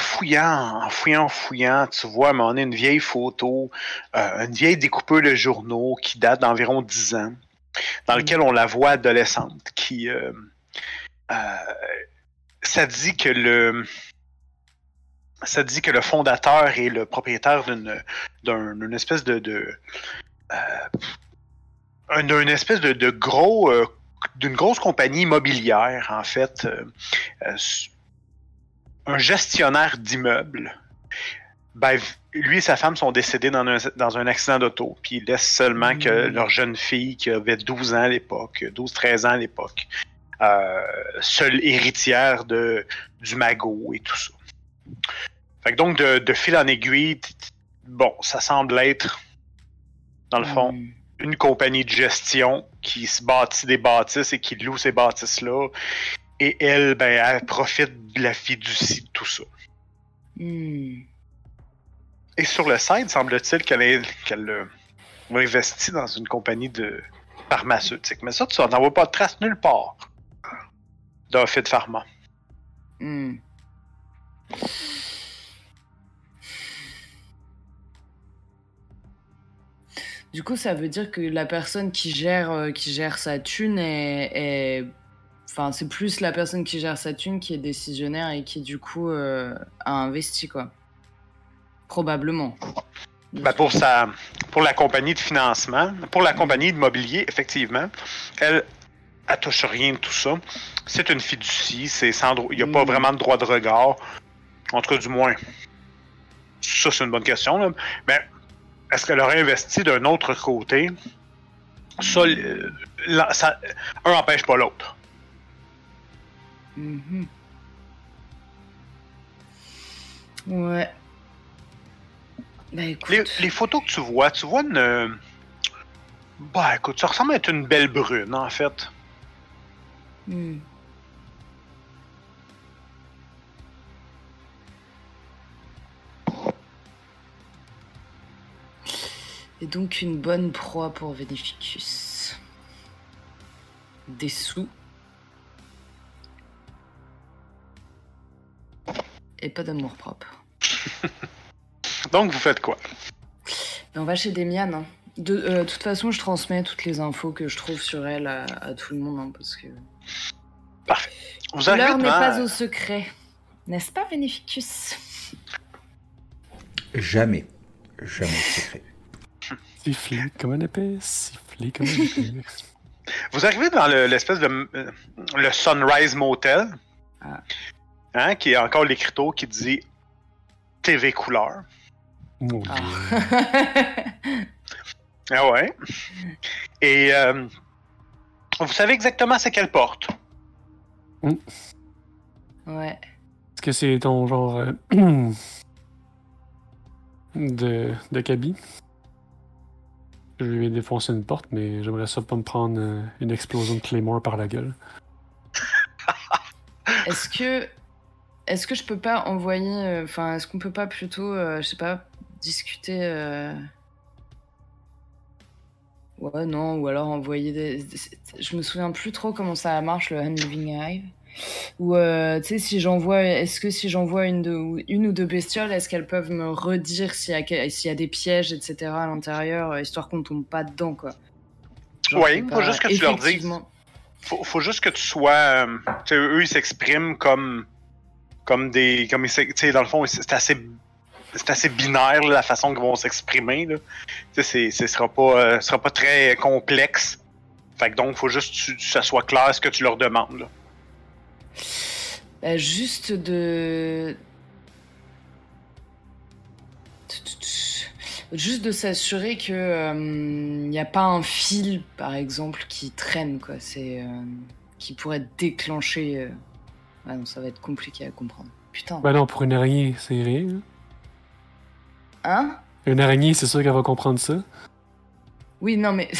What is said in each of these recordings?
fouillant, en fouillant, en fouillant, tu vois un moment donné une vieille photo, euh, une vieille découpeur de journaux qui date d'environ 10 ans, dans lequel on la voit adolescente, qui... euh, euh, ça dit que le... Ça dit que le fondateur est le propriétaire d'une d'un- d'une espèce de... de un- d'une espèce de, de gros... d'une grosse compagnie immobilière, en fait. euh, un gestionnaire d'immeubles, ben, lui et sa femme sont décédés dans un, dans un accident d'auto, puis ils laissent seulement que Mm. leur jeune fille, qui avait 12 ans à l'époque, 12-13 ans à l'époque, euh, seule héritière de, du magot et tout ça. Fait que donc, de, de fil en aiguille, bon, ça semble être, dans le fond, Hmm. une compagnie de gestion qui se bâtit des bâtisses et qui loue ces bâtisses-là. Et elle, ben, elle profite de la fiducie de tout ça. Hmm. Et sur le site, semble-t-il qu'elle qu'elle euh, a investi dans une compagnie de pharmaceutique. Mais ça, tu n'en vois pas de trace nulle part d'un fait de pharma. Hmm. Du coup, ça veut dire que la personne qui gère, euh, qui gère sa thune est, est- Enfin, c'est plus la personne qui gère sa thune qui est décisionnaire et qui, du coup, euh, a investi, quoi. Probablement. Ben, pour, sa, pour la compagnie de financement, pour la compagnie d'immobilier, effectivement, elle, elle touche rien de tout ça. C'est une fiducie, c'est sans il n'y a pas Mm. vraiment de droit de regard. Entre du moins. Ça, c'est une bonne question. Là. Mais est-ce qu'elle aurait investi d'un autre côté? Ça, ça un n'empêche pas l'autre. Mhm. Ouais. Bah écoute. Les, les photos que tu vois, tu vois une. euh, Bah écoute, ça ressemble à être une belle brune, en fait. Hmm. Et donc une bonne proie pour Vénéficus. Des sous. Et pas d'amour propre. Donc, vous faites quoi? Mais on va chez Demian. hein. De euh, toute façon, je transmets toutes les infos que je trouve sur elle à, à tout le monde. hein, parce que Vous arrivez l'heure n'est pas au secret. N'est-ce pas, Vénéficus? Jamais. Jamais de secret. Sifflé comme un épée, sifflé comme un épée. Vous arrivez dans le- l'espèce de euh, le Sunrise Motel, Ah. Hein, qui est encore l'écriteau qui dit TV couleur. Oh, Ah. Ah ouais. Et euh, vous savez exactement c'est quelle porte. ouais. Est-ce que c'est ton genre euh, de, de cabine? Je lui ai défoncé une porte, mais j'aimerais ça pas me prendre euh, une explosion de Claymore par la gueule. Est-ce que. Est-ce que je peux pas envoyer. euh, Enfin, est-ce qu'on peut pas plutôt, euh, je sais pas, discuter. euh, Ouais, non, ou alors envoyer des. Je me souviens plus trop comment ça marche le Hand Living Hive. Ou, euh, tu sais, si j'envoie. Est-ce que si j'envoie une, de- une ou deux bestioles, est-ce qu'elles peuvent me redire s'il y, a y a des pièges, etc. à l'intérieur, histoire qu'on tombe pas dedans, quoi Genre, Ouais, faut pas- juste que tu leur dises. Faut, faut juste que tu sois. euh, eux, ils s'expriment comme. Comme des. Comme dans le fond, c'est assez. C'est assez binaire la façon qu'ils vont s'exprimer. ce sera pas, euh, sera pas très complexe. Fait que donc, faut juste que ça soit clair ce que tu leur demandes. Bah, juste de. Juste de s'assurer que il n'y a pas un fil, par exemple, qui traîne, quoi. Euh, qui pourrait déclencher. Ah non, ça va être compliqué à comprendre. Putain. Ben non, pour une araignée, c'est rien. hein. Hein? Une araignée, c'est sûr qu'elle va comprendre ça. Oui, non, mais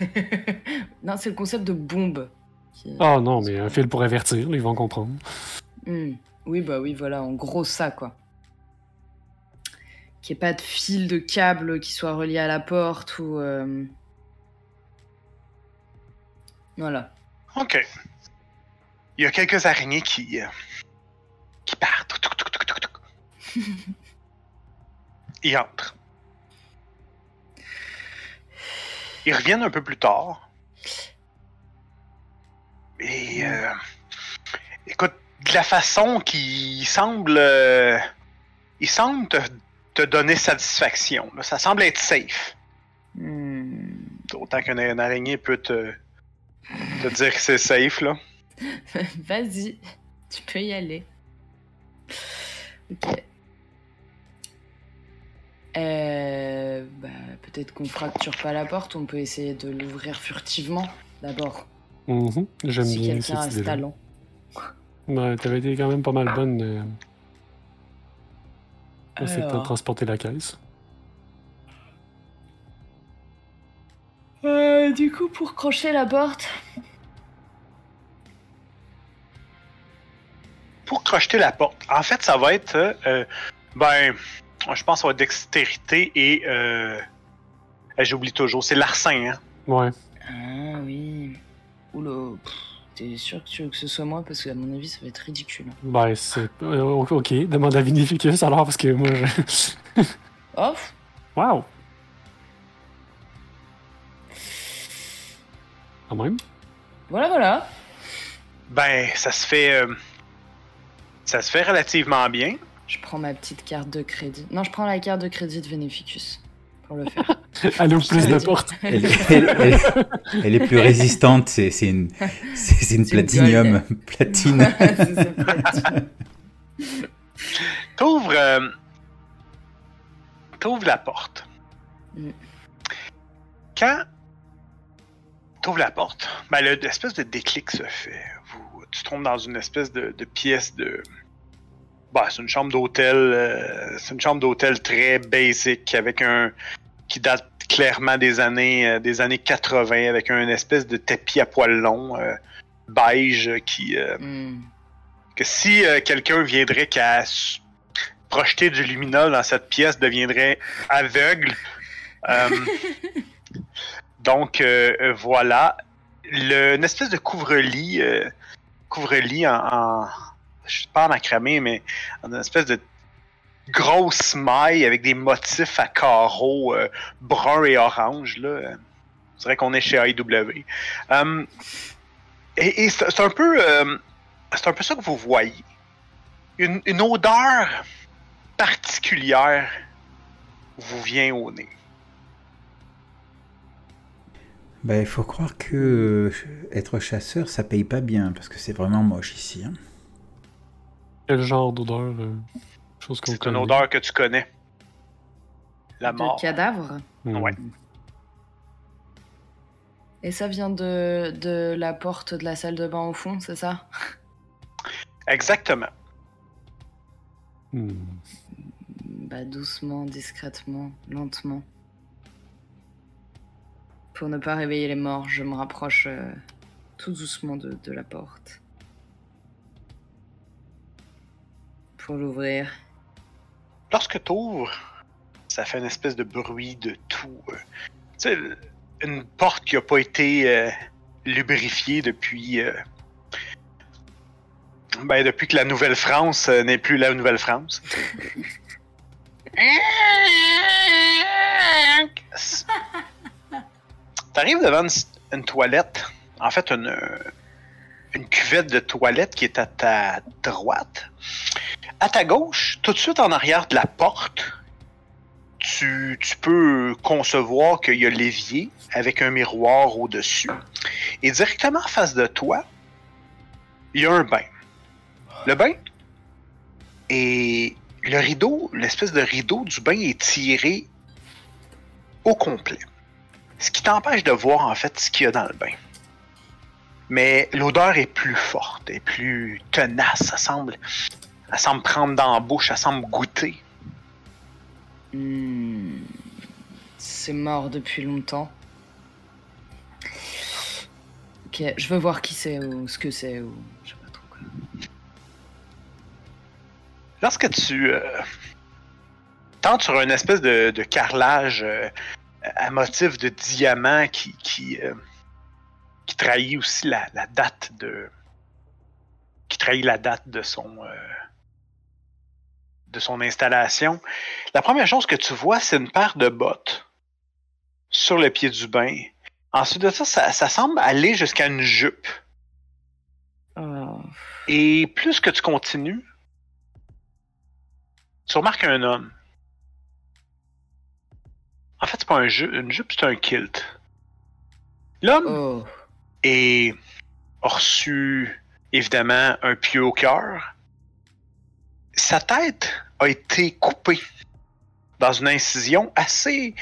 non, c'est le concept de bombe. qui- Ah non, mais un fil pour avertir, ils vont comprendre. Hmm. Oui, bah oui, voilà, en gros ça, quoi. Qu'il n'y ait pas de fil de câble qui soit relié à la porte ou... euh, Voilà. OK. Il y a quelques araignées qui. euh, qui partent. Ils entrent. Ils reviennent un peu plus tard. Et euh, écoute, de la façon qu'il semble, euh, il semble te, te donner satisfaction. là. Ça semble être safe. Hmm. Autant qu'une une araignée peut te, te dire que c'est safe là. Vas-y, tu peux y aller. Ok. Euh, bah, peut-être qu'on fracture pas la porte, on peut essayer de l'ouvrir furtivement d'abord, Mhm, J'aime si bien quelqu'un a ce talent. Ouais, t'avais été quand même pas mal bonne. Euh... de Alors. transporter la caisse. Euh, du coup, pour crocher la porte, Pour crocheter la porte, en fait, ça va être, euh, euh, ben, je pense que ça va être dextérité et, euh, j'oublie toujours, c'est larcin, hein. Ouais. Ah oui. Oula, t'es sûr que tu veux que ce soit moi? Parce qu'à mon avis, ça va être ridicule. Ben, c'est. euh, ok, demande à Vinificus alors, parce que moi, je. Oh Wow! Quand même? Voilà, voilà. Ben, ça se fait, euh, ça se fait relativement bien. Je prends ma petite carte de crédit. Non, je prends la carte de crédit de Vénéficus pour le faire. Elle ouvre plus de portes. Elle, elle- elle- elle est plus résistante, c'est une, c'est une platinium. Platine. T'ouvres, euh, t'ouvres la porte. Mm. Quand t'ouvres la porte, ben le- l'espèce de déclic se fait. Vous, tu tombes dans une espèce de, de pièce de. Ben, c'est une chambre d'hôtel. euh, c'est une chambre d'hôtel très basic avec un qui date clairement des années euh, des années 80 avec un espèce de tapis à poils longs euh, beige qui Hmm. que si quelqu'un viendrait qu'à projeter du luminol dans cette pièce deviendrait aveugle. Donc voilà. Le, une espèce de couvre-lit, couvre-lit en, en- je sais pas macramé, mais une espèce de grosse maille avec des motifs à carreaux euh, bruns et orange. Là. Je dirais qu'on est chez AEW. Euh, et c'est un peu. euh, c'est un peu ça que vous voyez. Une, odeur particulière vous vient au nez. Bah, il faut croire que euh, être chasseur, ça paye pas bien, parce que c'est vraiment moche ici. hein. Quel genre d'odeur euh, Chose qu'on C'est une connaît? odeur que tu connais. La De mort. cadavre? Hmm. Ouais. Et ça vient de, de la porte de la salle de bain au fond, c'est ça? Exactement. Hmm. Bah doucement, discrètement, lentement. Pour ne pas réveiller les morts, je me rapproche euh, tout doucement de, de la porte. Pour l'ouvrir. Lorsque tu ouvres, ça fait une espèce de bruit de tout. euh. Tu sais, une porte qui n'a pas été euh, lubrifiée depuis. euh, ben, depuis que la Nouvelle-France n'est plus la Nouvelle-France. T'arrives devant une, une toilette, en fait une, une cuvette de toilette qui est à ta droite. À ta gauche, tout de suite en arrière de la porte, tu, peux concevoir qu'il y a l'évier avec un miroir au-dessus. Et directement en face de toi, il y a un bain. Le bain et le rideau, l'espèce de rideau du bain est tiré au complet. Ce qui t'empêche de voir en fait ce qu'il y a dans le bain. Mais l'odeur est plus forte, est plus tenace, ça semble, elle semble prendre dans la bouche, ça semble goûter. Hmm, C'est mort depuis longtemps. Ok, je veux voir qui c'est ou ce que c'est ou je sais pas trop quoi. Lorsque tu euh, tentes sur une espèce de, de carrelage euh, à motif de diamant qui, qui, euh, qui trahit aussi la, la date de. qui trahit la date de son. euh, de son installation, la première chose que tu vois, c'est une paire de bottes sur le pied du bain. Ensuite de ça, ça, ça semble aller jusqu'à une jupe. Oh. Et plus que tu continues, tu remarques un homme. En fait, c'est pas un ju- une jupe, c'est un kilt. L'homme Oh. Et a reçu évidemment un pieu au cœur. Sa tête a été coupée dans une incision assez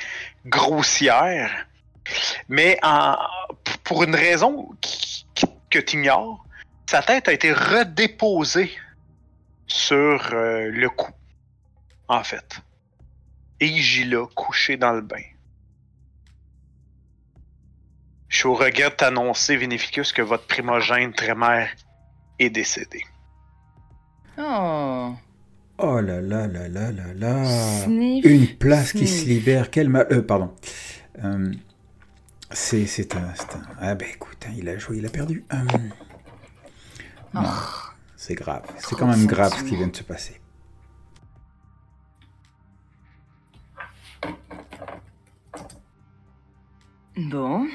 grossière, mais pour une raison que tu ignores, sa tête a été redéposée sur euh, le cou, en fait. Et il gît là, couché dans le bain. Je suis au regret de t'annoncer, Vinificus, que votre primogène Trémère est décédé. Oh. Oh là là là là là là. Sniff. Une place qui se libère. Quel mal. Euh, pardon. Euh, c'est c'est un, un- Ah ben écoute, hein, il a joué, il a perdu. Euh, Oh. c'est grave. C'est quand même grave ce qui vient de se passer. Bon.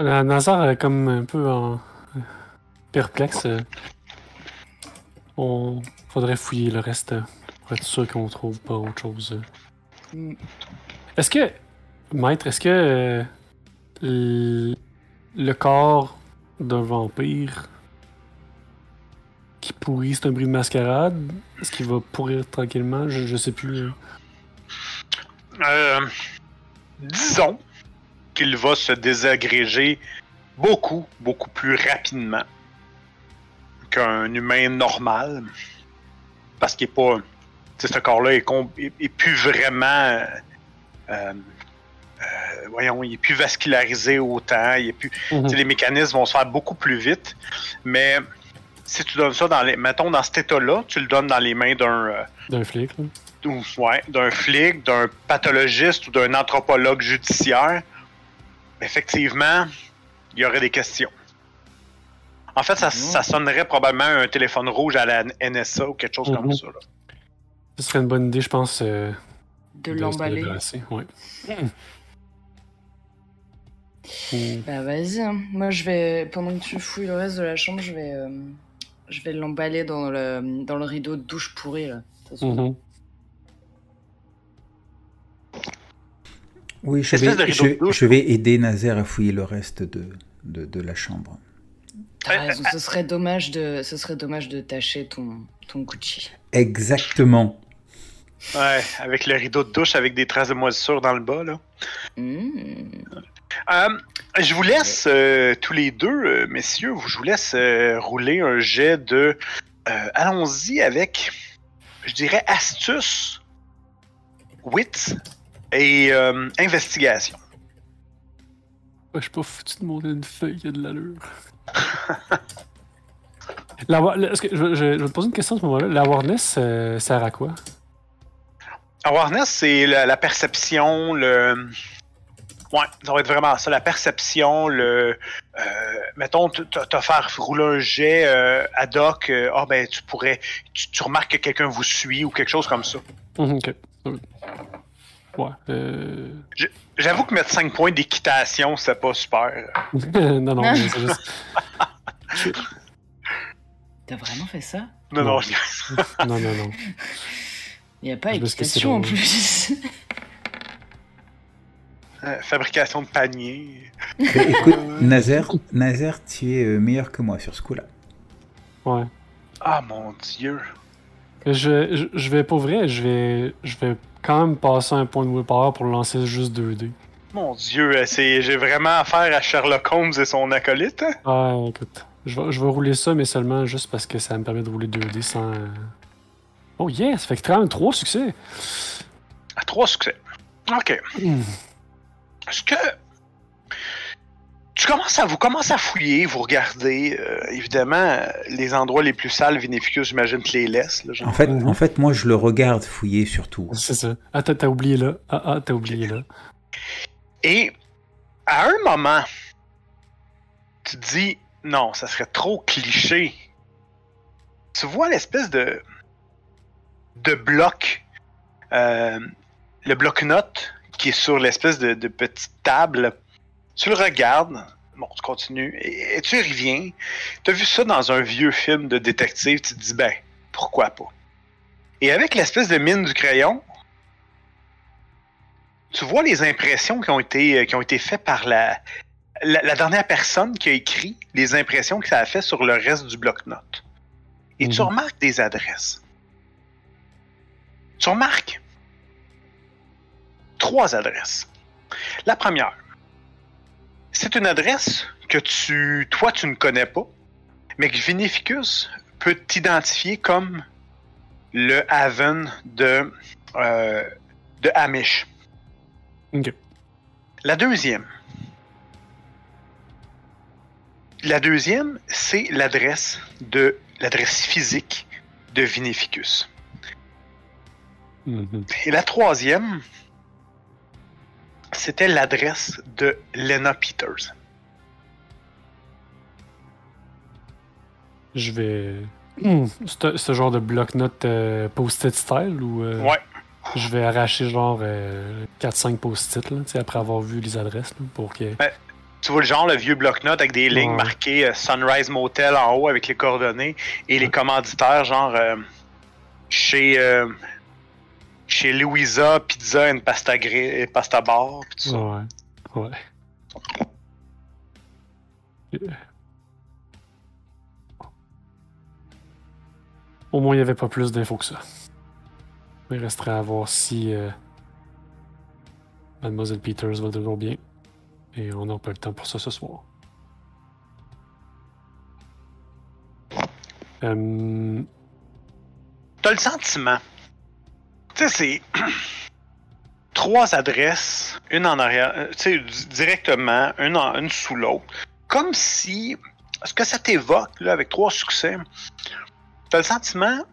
La Nazar est comme un peu en perplexe. On faudrait fouiller le reste pour être sûr qu'on trouve pas autre chose. Mm. Est-ce que, maître, est-ce que euh, le corps d'un vampire qui pourrit, c'est un bruit de mascarade? Est-ce qu'il va pourrir tranquillement? Je, je sais plus. euh. Euh, disons qu'il va se désagréger beaucoup, beaucoup plus rapidement qu'un humain normal. Parce qu'il est pas. Ce corps-là est, est- est plus vraiment. euh, euh, voyons, il est plus vascularisé autant. Il est plus, Mhm. les mécanismes vont se faire beaucoup plus vite. Mais si tu donnes ça dans les. Mettons, dans cet état-là, tu le donnes dans les mains d'un. euh, D'un flic, ou, ouais, d'un flic, d'un pathologiste ou d'un anthropologue judiciaire, effectivement, il y aurait des questions. En fait, ça, ça sonnerait probablement un téléphone rouge à la NSA ou quelque chose comme Mhm. ça. là. Ce serait une bonne idée, je pense. euh, De l'emballer. ouais. Ou- Bah vas-y. hein. Moi je vais pendant que tu fouilles le reste de la chambre, je vais euh, je vais l'emballer dans le dans le rideau de douche pourri là. Oui, je vais, je, je aider Nazaire à fouiller le reste de, de, de la chambre. T'as raison, ce serait dommage de ce serait dommage de tâcher ton ton Gucci. Exactement. Ouais, avec le rideau de douche avec des traces de moisissure dans le bas. Là. Mmh. Euh, je vous laisse euh, tous les deux, euh, messieurs, je vous laisse euh, rouler un jet de. euh, Allons-y avec, je dirais, astuce, wit et euh, investigation. Je suis pas foutu de monter une feuille qui a de l'allure. La la- que- je, je- je vais te poser une question à ce moment-là. La awareness euh, sert à quoi? Awareness, c'est la, la perception, le. Ouais, ça va être vraiment ça, la perception, le. euh, mettons, te faire rouler un jet euh, ad hoc, euh, ah ben tu pourrais. Tu, tu remarques que quelqu'un vous suit ou quelque chose comme ça. Mhm, ok. Ouais. Euh... J'avoue que mettre 5 points d'équitation, c'est pas super. non, non, mais c'est juste. T'as vraiment fait ça? Non, non, Non. je- Non, non, non. Il y a pas équitation en plus. euh, fabrication de panier. Écoute, Nazaire, Nazaire, tu es euh, meilleur que moi sur ce coup-là. Ouais. Ah mon dieu. Je, je, je vais, pour vrai, je vais, je vais quand même passer un point de willpower pour lancer juste 2D. Mon dieu, c'est, j'ai vraiment affaire à Sherlock Holmes et son acolyte. hein? Ah, écoute. Je vais, je vais rouler ça, mais seulement juste parce que ça me permet de rouler 2D sans. Oh yes, ça fait quand même 3 succès. À trois succès. Ok. Hmm. Est-ce que. Tu commences à, vous commencez à fouiller, vous regardez. euh, évidemment, les endroits les plus sales, Vinificus, j'imagine, te les laisse. Là, genre. En fait, en fait, moi, je le regarde fouiller surtout. C'est ça. Ah, t'as t'as oublié là. Ah, ah, t'as oublié là. Et à un moment, tu te dis non, ça serait trop cliché tu vois l'espèce de de bloc, euh, le bloc-notes qui est sur l'espèce de, de petite table. Tu le regardes, bon, tu continues, et, et tu y reviens. Tu as vu ça dans un vieux film de détective, tu te dis, ben, pourquoi pas? Et avec l'espèce de mine du crayon, tu vois les impressions qui ont été, qui ont été faites par la, la, la dernière personne qui a écrit, les impressions que ça a fait sur le reste du bloc-notes. Et tu Mhm. remarques des adresses. Tu remarques trois adresses. La première, c'est une adresse que tu, toi, tu ne connais pas, mais que Vinificus peut t'identifier comme le Haven de, euh, de Amish. Ok. La deuxième. La deuxième, c'est l'adresse de l'adresse physique de Vinificus. Mhm. Et la troisième, c'était l'adresse de Lena Peters. Je vais. Hmm, Ce genre de bloc-notes euh, post-it style ou euh, Ouais. je vais arracher genre euh, 4-5 post-it là, tu sais, après avoir vu les adresses là, pour que. Tu vois le genre, le vieux bloc-notes avec des lignes Ouais. marquées euh, Sunrise Motel en haut avec les coordonnées et les commanditaires, genre euh, chez, euh, chez Louisa Pizza and Pasta, Gri- Pasta Bar. pis tout ça. Ouais. Ouais. Au moins, il n'y avait pas plus d'infos que ça. Il resterait à voir si euh, Mademoiselle Peters va toujours bien. Et on n'a pas le temps pour ça ce soir. Euh, T'as le sentiment. Tu sais, c'est. Trois adresses, une en arrière, euh, tu sais, di- directement, une, en- une sous l'autre. Comme si. Ce que ça t'évoque, là, avec trois succès, t'as le sentiment,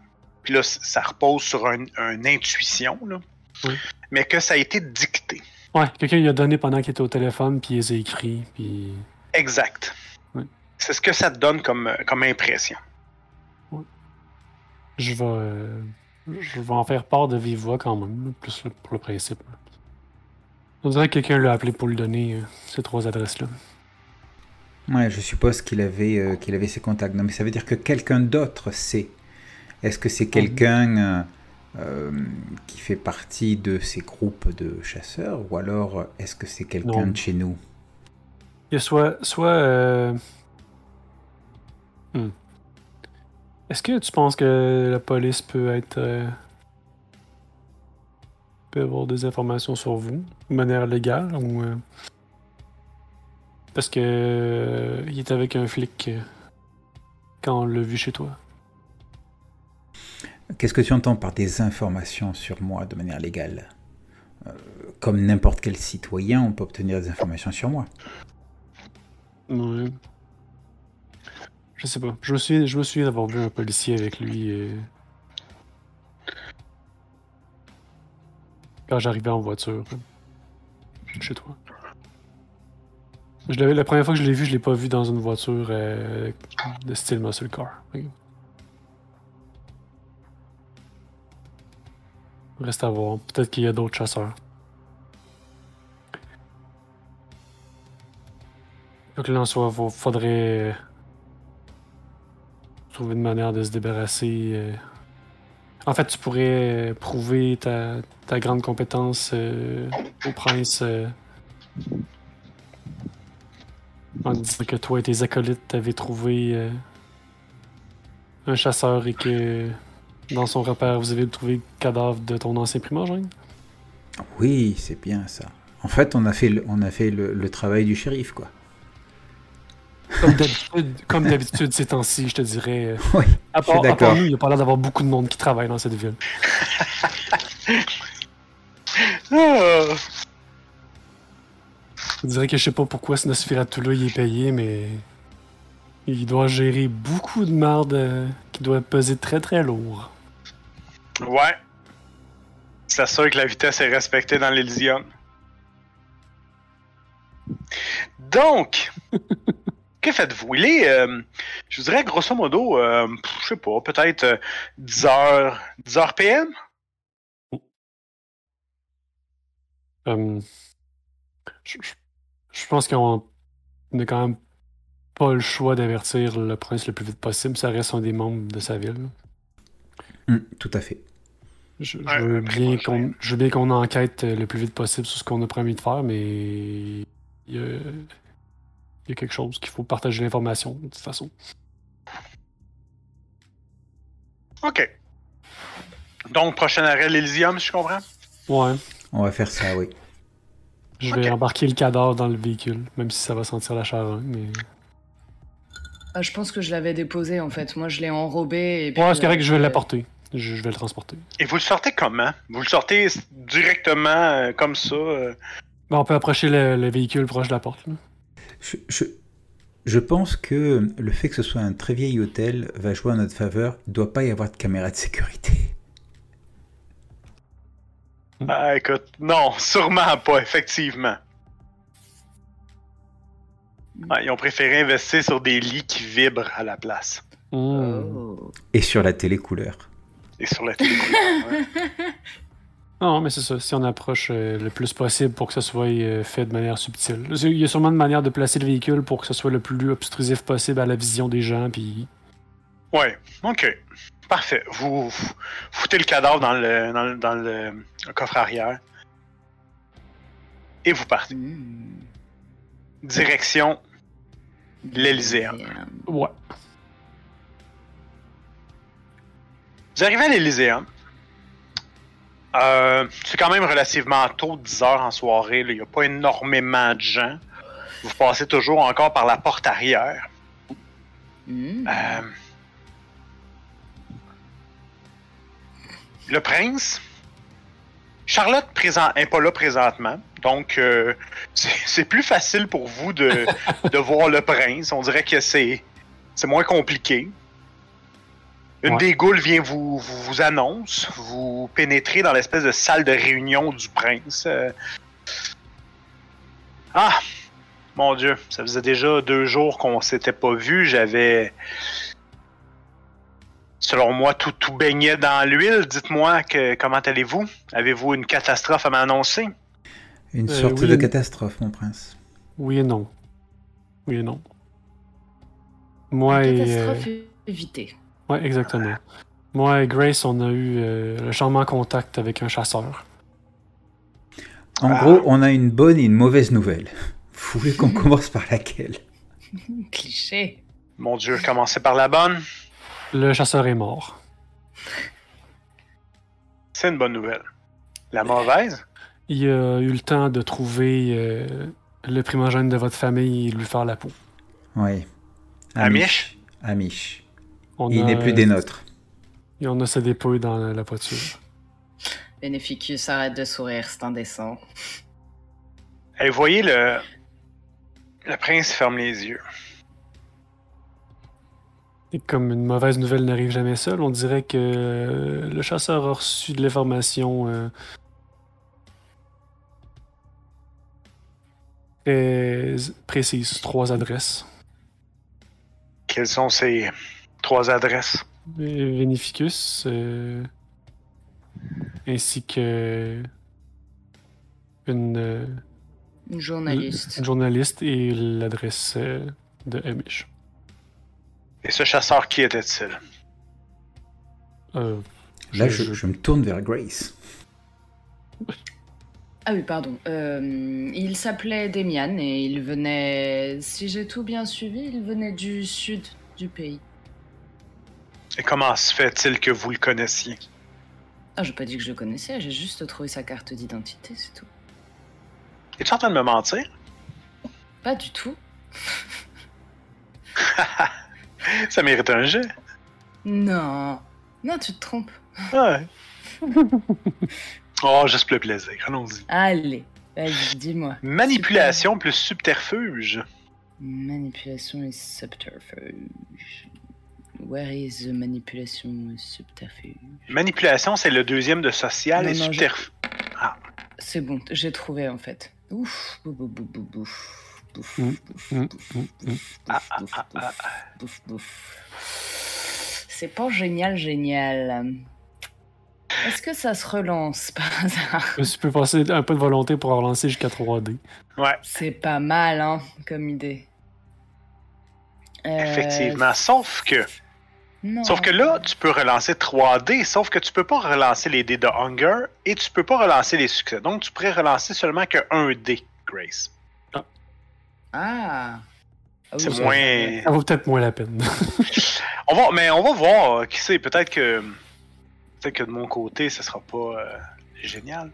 puis là, ça repose sur un- une intuition, là, Oui. mais que ça a été dicté. ouais, quelqu'un lui a donné pendant qu'il était au téléphone, puis il les a écrits, puis. Exact. Oui. C'est ce que ça te donne comme, euh, comme impression. Je vais, euh, je vais en faire part de vive voix quand même, plus pour le principe. On dirait que quelqu'un l'a appelé pour lui donner euh, ces trois adresses-là. Ouais, je suppose qu'il avait, euh, qu'il avait ses contacts. Non, mais ça veut dire que quelqu'un d'autre sait. Est-ce que c'est quelqu'un euh, euh, qui fait partie de ces groupes de chasseurs ou alors est-ce que c'est quelqu'un de chez nous? Il y a soit. soit hmm. Est-ce que tu penses que la police peut être. euh, peut avoir des informations sur vous de manière légale ou. euh, Parce que. euh, il était avec un flic quand on l'a vu chez toi? Qu'est-ce que tu entends par des informations sur moi de manière légale? Comme n'importe quel citoyen, on peut obtenir des informations sur moi. Ouais. Je sais pas. Je me souviens, je me d'avoir vu un policier avec lui euh, quand j'arrivais en voiture chez toi. Je la première fois que je l'ai vu, je l'ai pas vu dans une voiture euh, de style muscle car. Reste à voir. Peut-être qu'il y a d'autres chasseurs. Quoi qu'il en faut- faudrait trouver une manière de se débarrasser. euh. En fait, tu pourrais euh, prouver ta, grande compétence euh, au prince en disant que toi et tes acolytes t'avaient trouvé un chasseur et que dans son repère, vous avez trouvé le cadavre de ton ancien primogène. Oui, c'est bien ça. En fait, on a fait le, on a fait le, le travail du shérif, quoi. Comme d'habitude, comme d'habitude ces temps-ci, je te dirais. euh, Oui, À je suis part, à part d'accord. nous, il n'y a pas l'air d'avoir beaucoup de monde qui travaille dans cette ville. Je dirais que je sais pas pourquoi ce Nosferatu-là il est payé, mais il doit gérer beaucoup de merde euh, qui doit peser très très lourd. Ouais. C'est sûr que la vitesse est respectée dans l'Elysium. Donc, que faites-vous? Il est, euh, je vous dirais, grosso modo, euh, je sais pas, peut-être euh, 10 heures, 10 heures PM? Euh, je, je- je pense qu'on n'a quand même pas le choix d'avertir le prince le plus vite possible. Ça reste un des membres de sa ville. Hum, tout à fait. Je, je Ouais, veux, bien qu'on, je veux bien qu'on enquête euh, le plus vite possible sur ce qu'on a promis de faire, mais il y a, il y a quelque chose qu'il faut partager l'information de toute façon. OK. Donc, prochain arrêt, l'Elysium, si je comprends? Ouais, On va faire ça, oui. je vais embarquer le cadavre dans le véhicule, même si ça va sentir la charogne. Mais... Ah, je pense que je l'avais déposé en fait. Moi, je l'ai enrobé. Et puis, Ouais, c'est correct, je vais euh, l'apporter. Je, je vais le transporter. Et vous le sortez comment? Vous le sortez directement euh, comme ça? euh? Ben, on peut approcher le, le véhicule proche de la porte. là. Je, je, je pense que le fait que ce soit un très vieil hôtel va jouer en notre faveur. Il ne doit pas y avoir de caméra de sécurité. Ah, écoute, non, sûrement pas, effectivement. Ah, ils ont préféré investir sur des lits qui vibrent à la place. Hmm. Oh. Et sur la télé couleur. Et sur la télé. ouais. Non, mais c'est ça. Si on approche euh, le plus possible pour que ça soit euh, fait de manière subtile. Il y a sûrement une manière de placer le véhicule pour que ce soit le plus obtrusif possible à la vision des gens. Puis Ouais, ok. Parfait. Vous foutez le cadavre dans le, dans le, dans le coffre arrière. Et vous partez. Hmm. Direction l'Elyséum. ouais. Vous arrivez à l'Elyséum. Euh, c'est quand même relativement tôt, 10 heures en soirée. Il n'y a pas énormément de gens. Vous passez toujours encore par la porte arrière. Hmm. Euh, le prince? Charlotte présent, est pas là présentement. Donc, euh, c'est plus facile pour vous de, de voir le prince. On dirait que c'est moins compliqué. Une Ouais. des goules vient vous, vous, vous annonce. Vous pénétrez dans l'espèce de salle de réunion du prince. Euh, Ah! Mon Dieu, ça faisait déjà deux jours qu'on s'était pas vu. J'avais. Selon moi, tout, tout baignait dans l'huile. Dites-moi que comment allez-vous? Avez-vous une catastrophe à m'annoncer? Une Euh, sorte oui. de catastrophe, mon prince. Oui et non. Oui et non. Moi et. euh, Catastrophe évitée. Ouais, exactement. Moi et Grace, on a eu euh, le charmant contact avec un chasseur. En Ah. gros, on a une bonne et une mauvaise nouvelle. Vous voulez qu'on commence par laquelle? Cliché. Mon Dieu, commencez par la bonne? Le chasseur est mort. C'est une bonne nouvelle. La mauvaise? Il a eu le temps de trouver euh, le primogène de votre famille et lui faire la peau. Oui. Amish? Amish. On Il a- n'est plus des nôtres. Et on a ses dépouilles dans la, la voiture. Bénéficus arrête de sourire, c'est indécent. Et vous voyez, le... le prince ferme les yeux. Et comme une mauvaise nouvelle n'arrive jamais seule, on dirait que le chasseur a reçu de l'information euh, très précise, trois adresses. Quelles sont ces trois adresses? Vénificus, euh, ainsi que une, euh, Une journaliste. une journaliste et l'adresse euh, de Amish. Et ce chasseur, qui était-il? Euh, Là, je- je, je me tourne vers Grace. Ah oui, pardon. Euh, il s'appelait Demian et il venait, si j'ai tout bien suivi, il venait du sud du pays. Et comment se fait-il que vous le connaissiez? Ah, j'ai pas dit que je le connaissais, j'ai juste trouvé sa carte d'identité, c'est tout. Es-tu en train de me mentir? Pas du tout. Ça mérite un jet. Non. Non, tu te trompes. Ouais. oh, juste le plaisir. Allons-y. Allez, vas-y, dis-moi. Manipulation plus subterfuge. Manipulation et subterfuge. Where is the manipulation subterfuge? Manipulation, c'est le deuxième de social Non, et subterfuge. C'est bon, j'ai trouvé en fait. Ouf, bou, bou, bou, bou, bou. bouffe, Mm, Ah, ah, ah, bouffe, bouffe, bouffe. C'est pas génial, génial. Est-ce que ça se relance par hasard? Tu peux passer un peu de volonté pour relancer jusqu'à 3D. Ouais, C'est pas mal, hein, comme idée. Euh, effectivement. Sauf que, non. sauf que là, tu peux relancer 3D, sauf que tu peux pas relancer les dés de Hunger et tu peux pas relancer les succès. Donc, tu pourrais relancer seulement que 1 dé, Grace. Ah. Ah oui, C'est ça- moins. Ça vaut peut-être moins la peine. On va, mais on va voir. Qui sait, peut-être que, peut-être que de mon côté, ce sera pas euh, génial.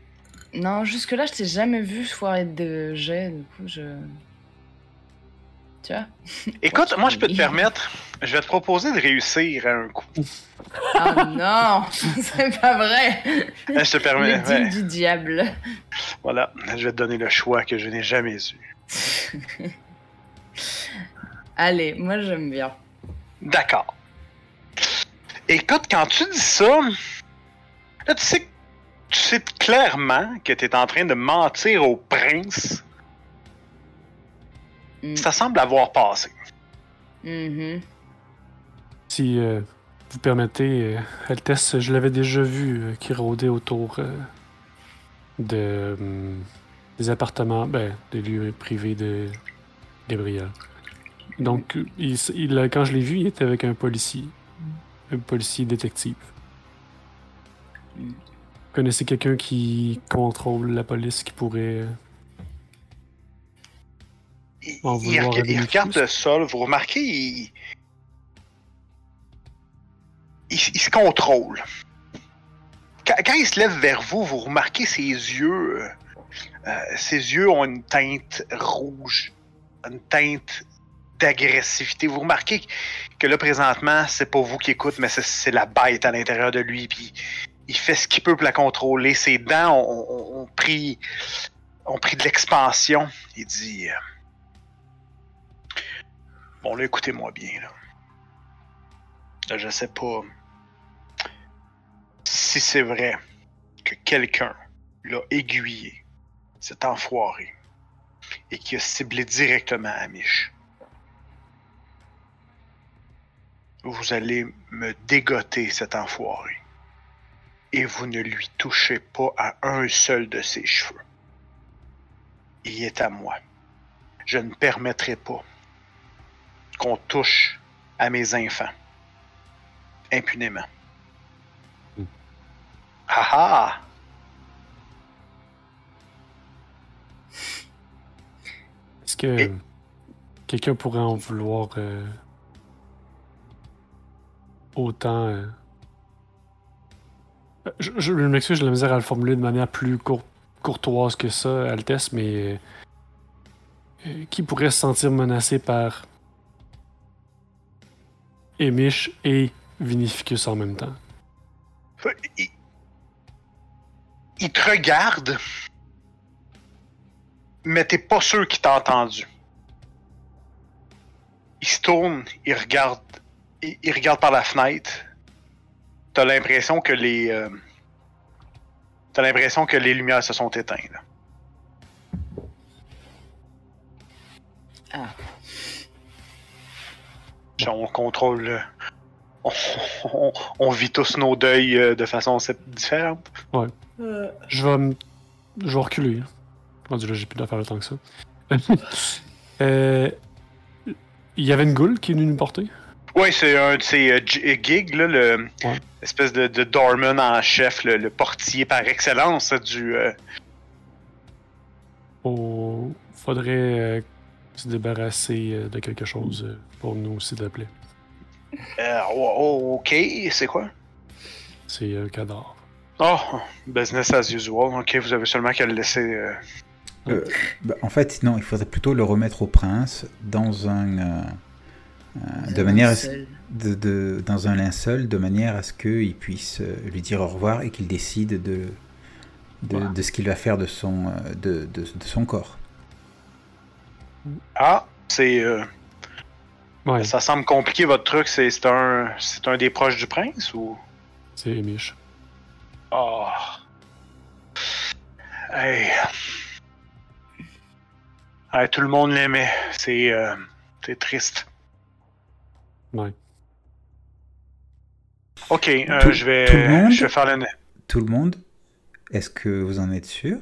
Non, jusque-là, je t'ai jamais vu foirer de jet, du coup, je. Tu vois Écoute, moi, je peux te permettre. Je vais te proposer de réussir à un coup. Ah non C'est pas vrai Euh, Je te permets. Le ouais. du diable. Voilà, je vais te donner le choix que je n'ai jamais eu. Allez, moi j'aime bien. D'accord. Écoute, quand tu dis ça, là, tu sais, tu sais clairement que tu es en train de mentir au prince. Mm. Ça semble avoir passé. Mhm. si euh, vous permettez, euh, Altesse, je l'avais déjà vu euh, qui rôdait autour euh, de, hum, des appartements, ben, des lieux privés de Gabriel. Donc, il, quand je l'ai vu, il était avec un policier. Un policier détective. Mm. Connaissez quelqu'un qui contrôle la police qui pourrait. Euh, Il, regarde ça. le sol. Vous remarquez, il, il, se contrôle. Quand, quand il se lève vers vous, vous remarquez ses yeux. euh, euh, ses yeux ont une teinte rouge, une teinte d'agressivité. Vous remarquez que là, présentement, c'est pas vous qui écoute, mais c'est- c'est la bête à l'intérieur de lui. Puis il fait ce qu'il peut pour la contrôler. Ses dents ont, ont- ont pris, ont pris de l'expansion. Il dit. Bon, là, écoutez-moi bien, là. Là, je sais pas si c'est vrai que quelqu'un l'a aiguillé, cet enfoiré, et qui a ciblé directement Amish. Vous allez me dégoter cet enfoiré. Et vous ne lui touchez pas à un seul de ses cheveux. Il est à moi. Je ne permettrai pas qu'on touche à mes enfants impunément. Mm. Ah ah! Est-ce que Et- quelqu'un pourrait en vouloir euh, autant. euh, Je, je m'excuse, j'ai la misère à le formuler de manière plus cour- courtoise que ça, Altesse, mais. euh, qui pourrait se sentir menacé par. Emish et Vinificus en même temps? Il, il te regarde, mais t'es pas sûr qu'il t'a entendu. Il se tourne, il regarde, il, il regarde par la fenêtre. T'as l'impression que les, euh, t'as l'impression que les lumières se sont éteintes. là. Ah. On contrôle. euh, On, on- on vit tous nos deuils euh, de façon différente. Je vais, m- je vais reculer. hein. Rendu là, j'ai plus d'affaires le temps que ça. Euh, Il y avait une goule qui est venue nous porter? Ouais, c'est un de ces euh, gigs, là, le Ouais. espèce de, de doorman en chef, le, le portier par excellence du. euh, Oh, faudrait euh, se débarrasser euh, de quelque chose euh, pour nous, s'il te plaît. euh, oh, oh, ok, c'est quoi? C'est un cadavre. Oh, business as usual. Ok, vous avez seulement qu'à le laisser. euh, Euh, bah, en fait, non, il faudrait plutôt le remettre au prince dans un, euh, euh, de manière à ce- Seul. de, de- dans un linceul, de manière à ce qu'il puisse euh, lui dire au revoir et qu'il décide de, de, Voilà. de ce qu'il va faire de son, euh, de, de- de son corps. Ah, c'est. euh, Ouais, Ça semble compliqué votre truc. C'est un, c'est un des proches du prince ou? c'est Emish. Oh. Hey. Ouais, tout le monde l'aimait. C'est euh, c'est triste. Ouais. Ok, euh, Tout- je vais tout le monde? je vais faire le. Tout le monde? Est-ce que vous en êtes sûr?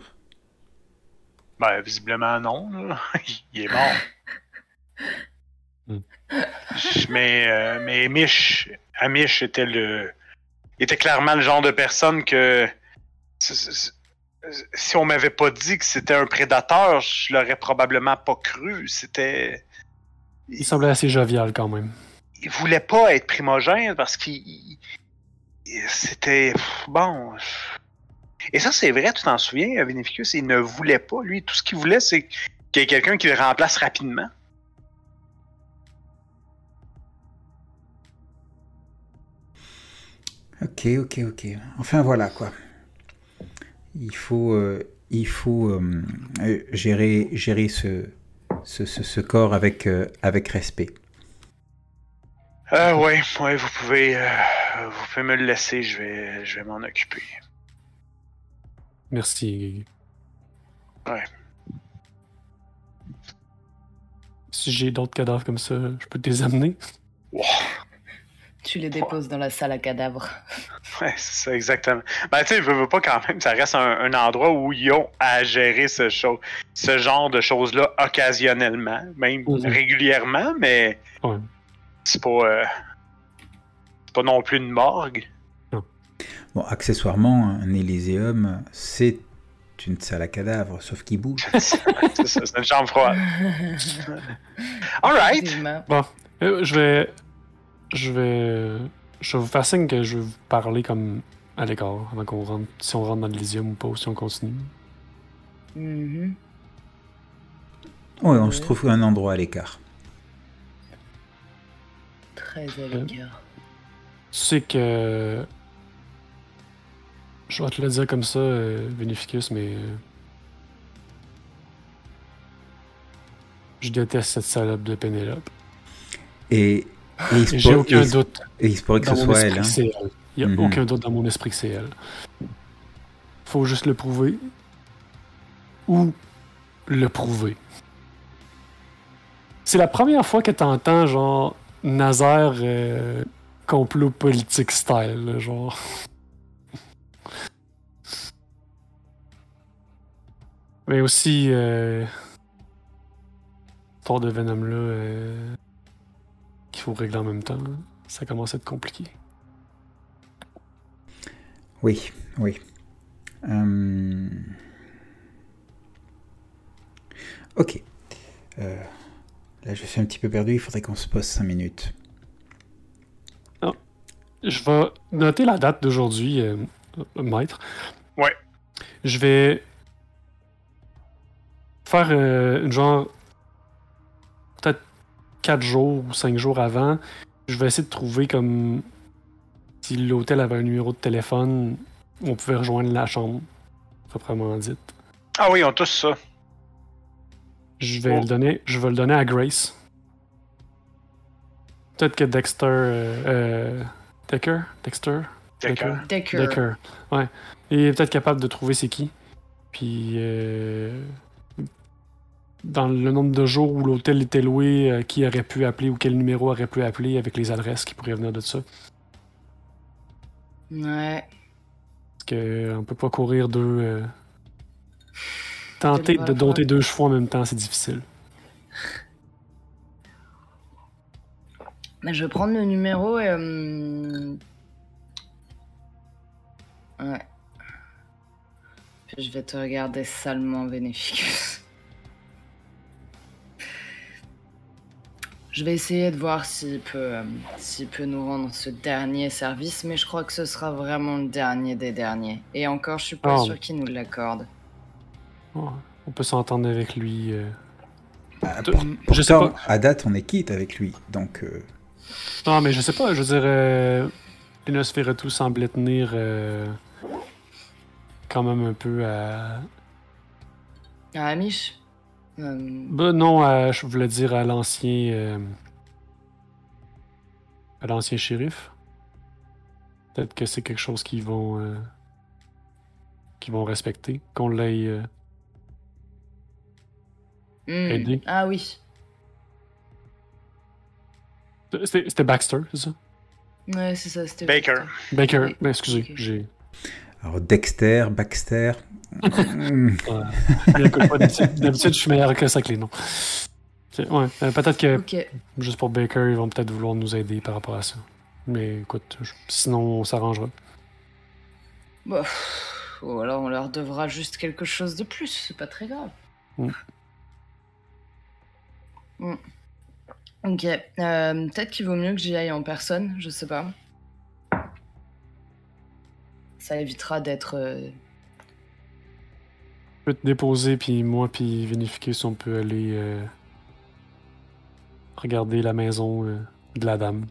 Ben, visiblement non. là. Il est mort. Hmm. mais euh, mais Amish, Amish était le était clairement le genre de personne que si on m'avait pas dit que c'était un prédateur, je l'aurais probablement pas cru. C'était Il semblait assez jovial quand même. il voulait pas être primogène parce qu'il il- c'était bon. Et ça c'est vrai, tu t'en souviens, Vénéficus, il ne voulait pas lui, tout ce qu'il voulait c'est qu'il y ait quelqu'un qui le remplace rapidement. Ok, ok, ok. Enfin voilà quoi. Il faut, euh, il faut euh, euh, gérer, gérer ce, ce, ce- ce corps avec, euh, avec respect. Ah ouais, ouais, vous pouvez euh, vous pouvez me le laisser, je vais je vais m'en occuper. Merci. Ouais. Si j'ai d'autres cadavres comme ça, je peux te les amener. Wow. Tu les déposes dans la salle à cadavres. Ouais, c'est ça exactement. Ben tu sais, veux, veux pas quand même, ça reste un, un endroit où ils ont à gérer ce, cho- ce genre de choses-là occasionnellement, même Mhm. régulièrement, mais Ouais. c'est pas euh, c'est pas non plus une morgue. Bon, accessoirement, un Élyséum, c'est une salle à cadavres, sauf qu'il bouge. c'est ça, c'est une chambre froide. Alright. Effectivement. Bon, euh, je vais. Je vais. Je vais vous faire signe que je vais vous parler comme à l'écart avant qu'on rentre. Si on rentre dans l'Elysium ou pas, ou si on continue. Mhm. Oui, on se trouve à un endroit à l'écart. Très à l'écart. Tu sais que. Je vais te le dire comme ça, euh, Vénéficus, mais. euh, Je déteste cette salope de Pénélope. Et, J'ai aucun et doute et il se pourrait que ce soit elle. hein. elle. Il n'y a Mhm. aucun doute dans mon esprit que c'est elle. Faut juste le prouver. Ou le prouver. C'est la première fois que t'entends, genre, Nazaire euh, complot politique style, genre. Mais aussi, euh, de Venom là, euh, qu'il faut régler en même temps, là. ça commence à être compliqué. Oui, oui. Euh, Ok. Euh, Là, je suis un petit peu perdu. Il faudrait qu'on se pose 5 minutes. Je vais noter la date d'aujourd'hui, euh, maître. Ouais. Je vais faire euh, une genre peut-être 4 jours ou 5 jours avant. Je vais essayer de trouver comme si l'hôtel avait un numéro de téléphone où on pouvait rejoindre la chambre, proprement dite. Ah oui, on tous ça. Je vais Oh. le donner, je vais le donner à Grace. Peut-être que Dexter, euh, euh, Decker, Dexter, D'accord. Decker. Decker. Ouais. Il est peut-être capable de trouver c'est qui. Puis, euh, dans le nombre de jours où l'hôtel était loué, euh, qui aurait pu appeler ou quel numéro aurait pu appeler avec les adresses qui pourraient venir de ça. Ouais. Parce que on peut pas courir deux. euh, Tenter de dompter deux chevaux en même temps, c'est difficile. Mais je vais prendre le numéro et. euh, Ouais. Puis je vais te regarder salement, Vénéficus. Je vais essayer de voir s'il peut, euh, s'il peut nous rendre ce dernier service, mais je crois que ce sera vraiment le dernier des derniers. Et encore, je suis pas Oh. sûr qu'il nous l'accorde. Ouais. On peut s'entendre avec lui. euh. Ah, De- pour- je sais pourtant, pas. à date, on est quitte avec lui. Donc, euh, Non, mais je sais pas, je veux dire, euh, Nosferatu semblait tenir euh, quand même un peu à. Ah, Amish? Ben non, à- je voulais dire à l'ancien. euh, à l'ancien shérif. Peut-être que c'est quelque chose qu'ils vont. euh, qu'ils vont respecter. Qu'on l'ait. euh, Hmm. Aider. Ah oui. C'était Baxter, c'est ça? Ouais, c'est ça, c'était. Baker. Baker, Oui. ben, excusez, j'ai. Alors Dexter, Baxter. Que pas D'habitude, je suis meilleur que ça avec les noms. Ouais, euh, peut-être que juste pour Baker, ils vont peut-être vouloir nous aider par rapport à ça. Mais écoute, je- sinon on s'arrangera. Bah, pff, ou alors on leur devra juste quelque chose de plus, c'est pas très grave. Mm. Mm. Ok, euh, peut-être qu'il vaut mieux que j'y aille en personne, je sais pas. Ça évitera d'être. euh, peux te déposer, puis moi, puis vérifier si on peut aller euh, regarder la maison euh, de la dame.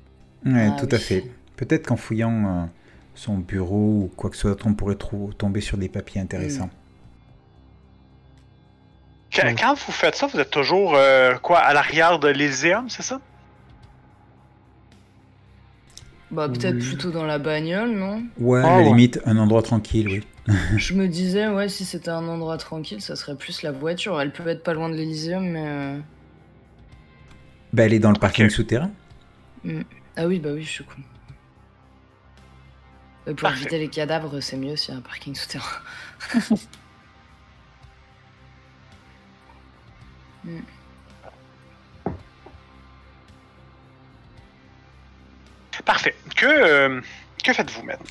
Ouais, Ah tout oui. à fait. Peut-être qu'en fouillant euh, son bureau ou quoi que ce soit, on pourrait tomber sur des papiers intéressants. Qu-. Quand vous faites ça, vous êtes toujours euh, quoi à l'arrière de l'Elyséum, c'est ça? Bah, peut-être Oui. plutôt dans la bagnole, non? Ouais, Ah, à la ouais. limite, un endroit tranquille, oui. Je me disais, ouais, si c'était un endroit tranquille, ça serait plus la voiture. Elle peut être pas loin de l'Elyséum, mais. euh, Bah, elle est dans le parking souterrain. Ah oui, bah oui, je suis con. Euh, Pour Parfait. éviter les cadavres, c'est mieux s'il y a un parking souterrain. Parfait. Que, euh, que faites-vous maintenant?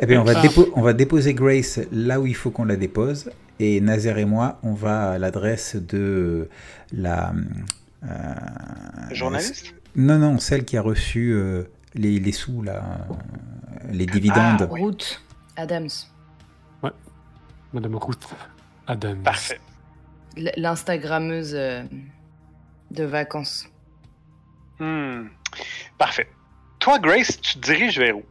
Eh bien, on va, Ah. on va déposer Grace là où il faut qu'on la dépose. Et Nazer et moi, on va à l'adresse de la. euh, Journaliste? Non, non, celle qui a reçu euh, les, les sous, là, euh, les dividendes. Ah, oui. Route Adams. Madame Ruth Adams. Parfait. L'Instagrammeuse euh, de vacances. Hmm. Parfait. Toi, Grace, tu te diriges vers où?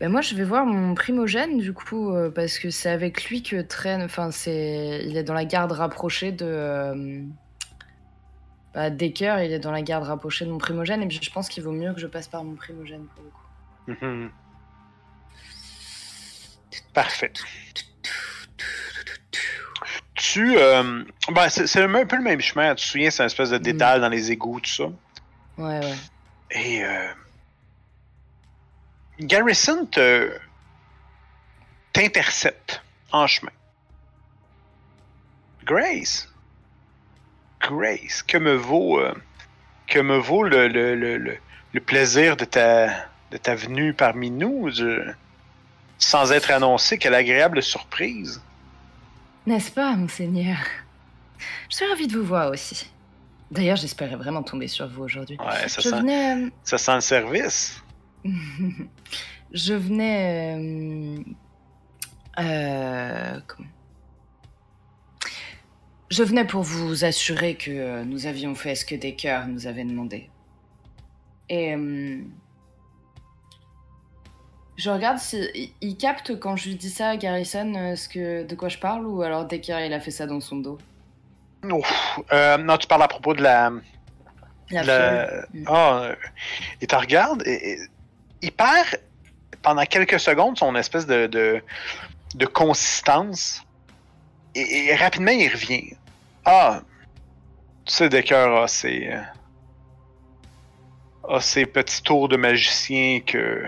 Ben moi, je vais voir mon primogène, du coup, euh, parce que c'est avec lui que traîne. Enfin, c'est. Il est dans la garde rapprochée de. euh, bah, Decker, il est dans la garde rapprochée de mon primogène, et puis je pense qu'il vaut mieux que je passe par mon primogène pour le coup. Parfait. Tu. euh, ben, c'est un peu le même chemin. Tu te souviens, c'est une espèce de dédale dans les égouts, tout ça? Ouais, ouais. Et. Garrison te. t'intercepte en chemin. Grace. Grace, que me vaut. euh, que me vaut le, le, le, le, plaisir de ta, de ta venue parmi nous, je- sans être annoncé, quelle agréable surprise. N'est-ce pas, monseigneur? Je suis ravie de vous voir aussi. D'ailleurs, j'espérais vraiment tomber sur vous aujourd'hui. Ouais, ça, Je sent, venais. euh, ça sent le service. je venais. euh, euh, comment Je venais pour vous assurer que euh, nous avions fait ce que Decker nous avait demandé. Et. euh, je regarde si. il- capte quand je lui dis ça à Garrison ce que, de quoi je parle ou alors Decker il a fait ça dans son dos? Ouf. Non, tu parles à propos de la. La la- fiole. Mm. Ah, euh, il te regarde et, et il perd pendant quelques secondes son espèce de, de, de consistance et, et rapidement il revient. Ah, tu sais, Decker a ses, euh, a ses petits tours de magicien que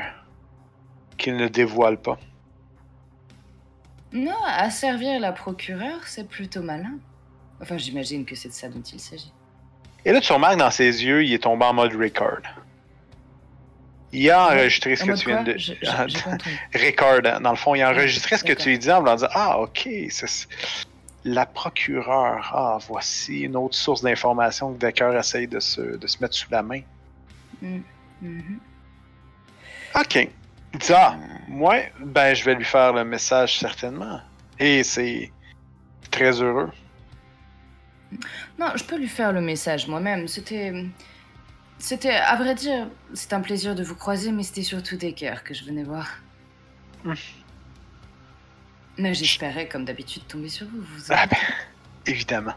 qu'il ne dévoile pas. Non, à servir la procureure, c'est plutôt malin. Enfin, j'imagine que c'est de ça dont il s'agit. Et là, tu remarques dans ses yeux, il est tombé en mode record. Il a enregistré ce que tu viens de. Je- je- pas entendu. record. Dans le fond, il a enregistré ce que tu lui dis en voulant dire Ah, ok, c'est la procureure. Ah, voici une autre source d'information que Decker essaye de se, de se mettre sous la main. Mhm. Ok. Il dit Ah, moi, ben, je vais lui faire le message certainement. Et c'est très heureux. Non, je peux lui faire le message moi-même. C'était. C'était, à vrai dire, c'est un plaisir de vous croiser, mais c'était surtout Decker que je venais voir. Hmm. Mais j'espérais, comme d'habitude, tomber sur vous. vous Ah ben, évidemment.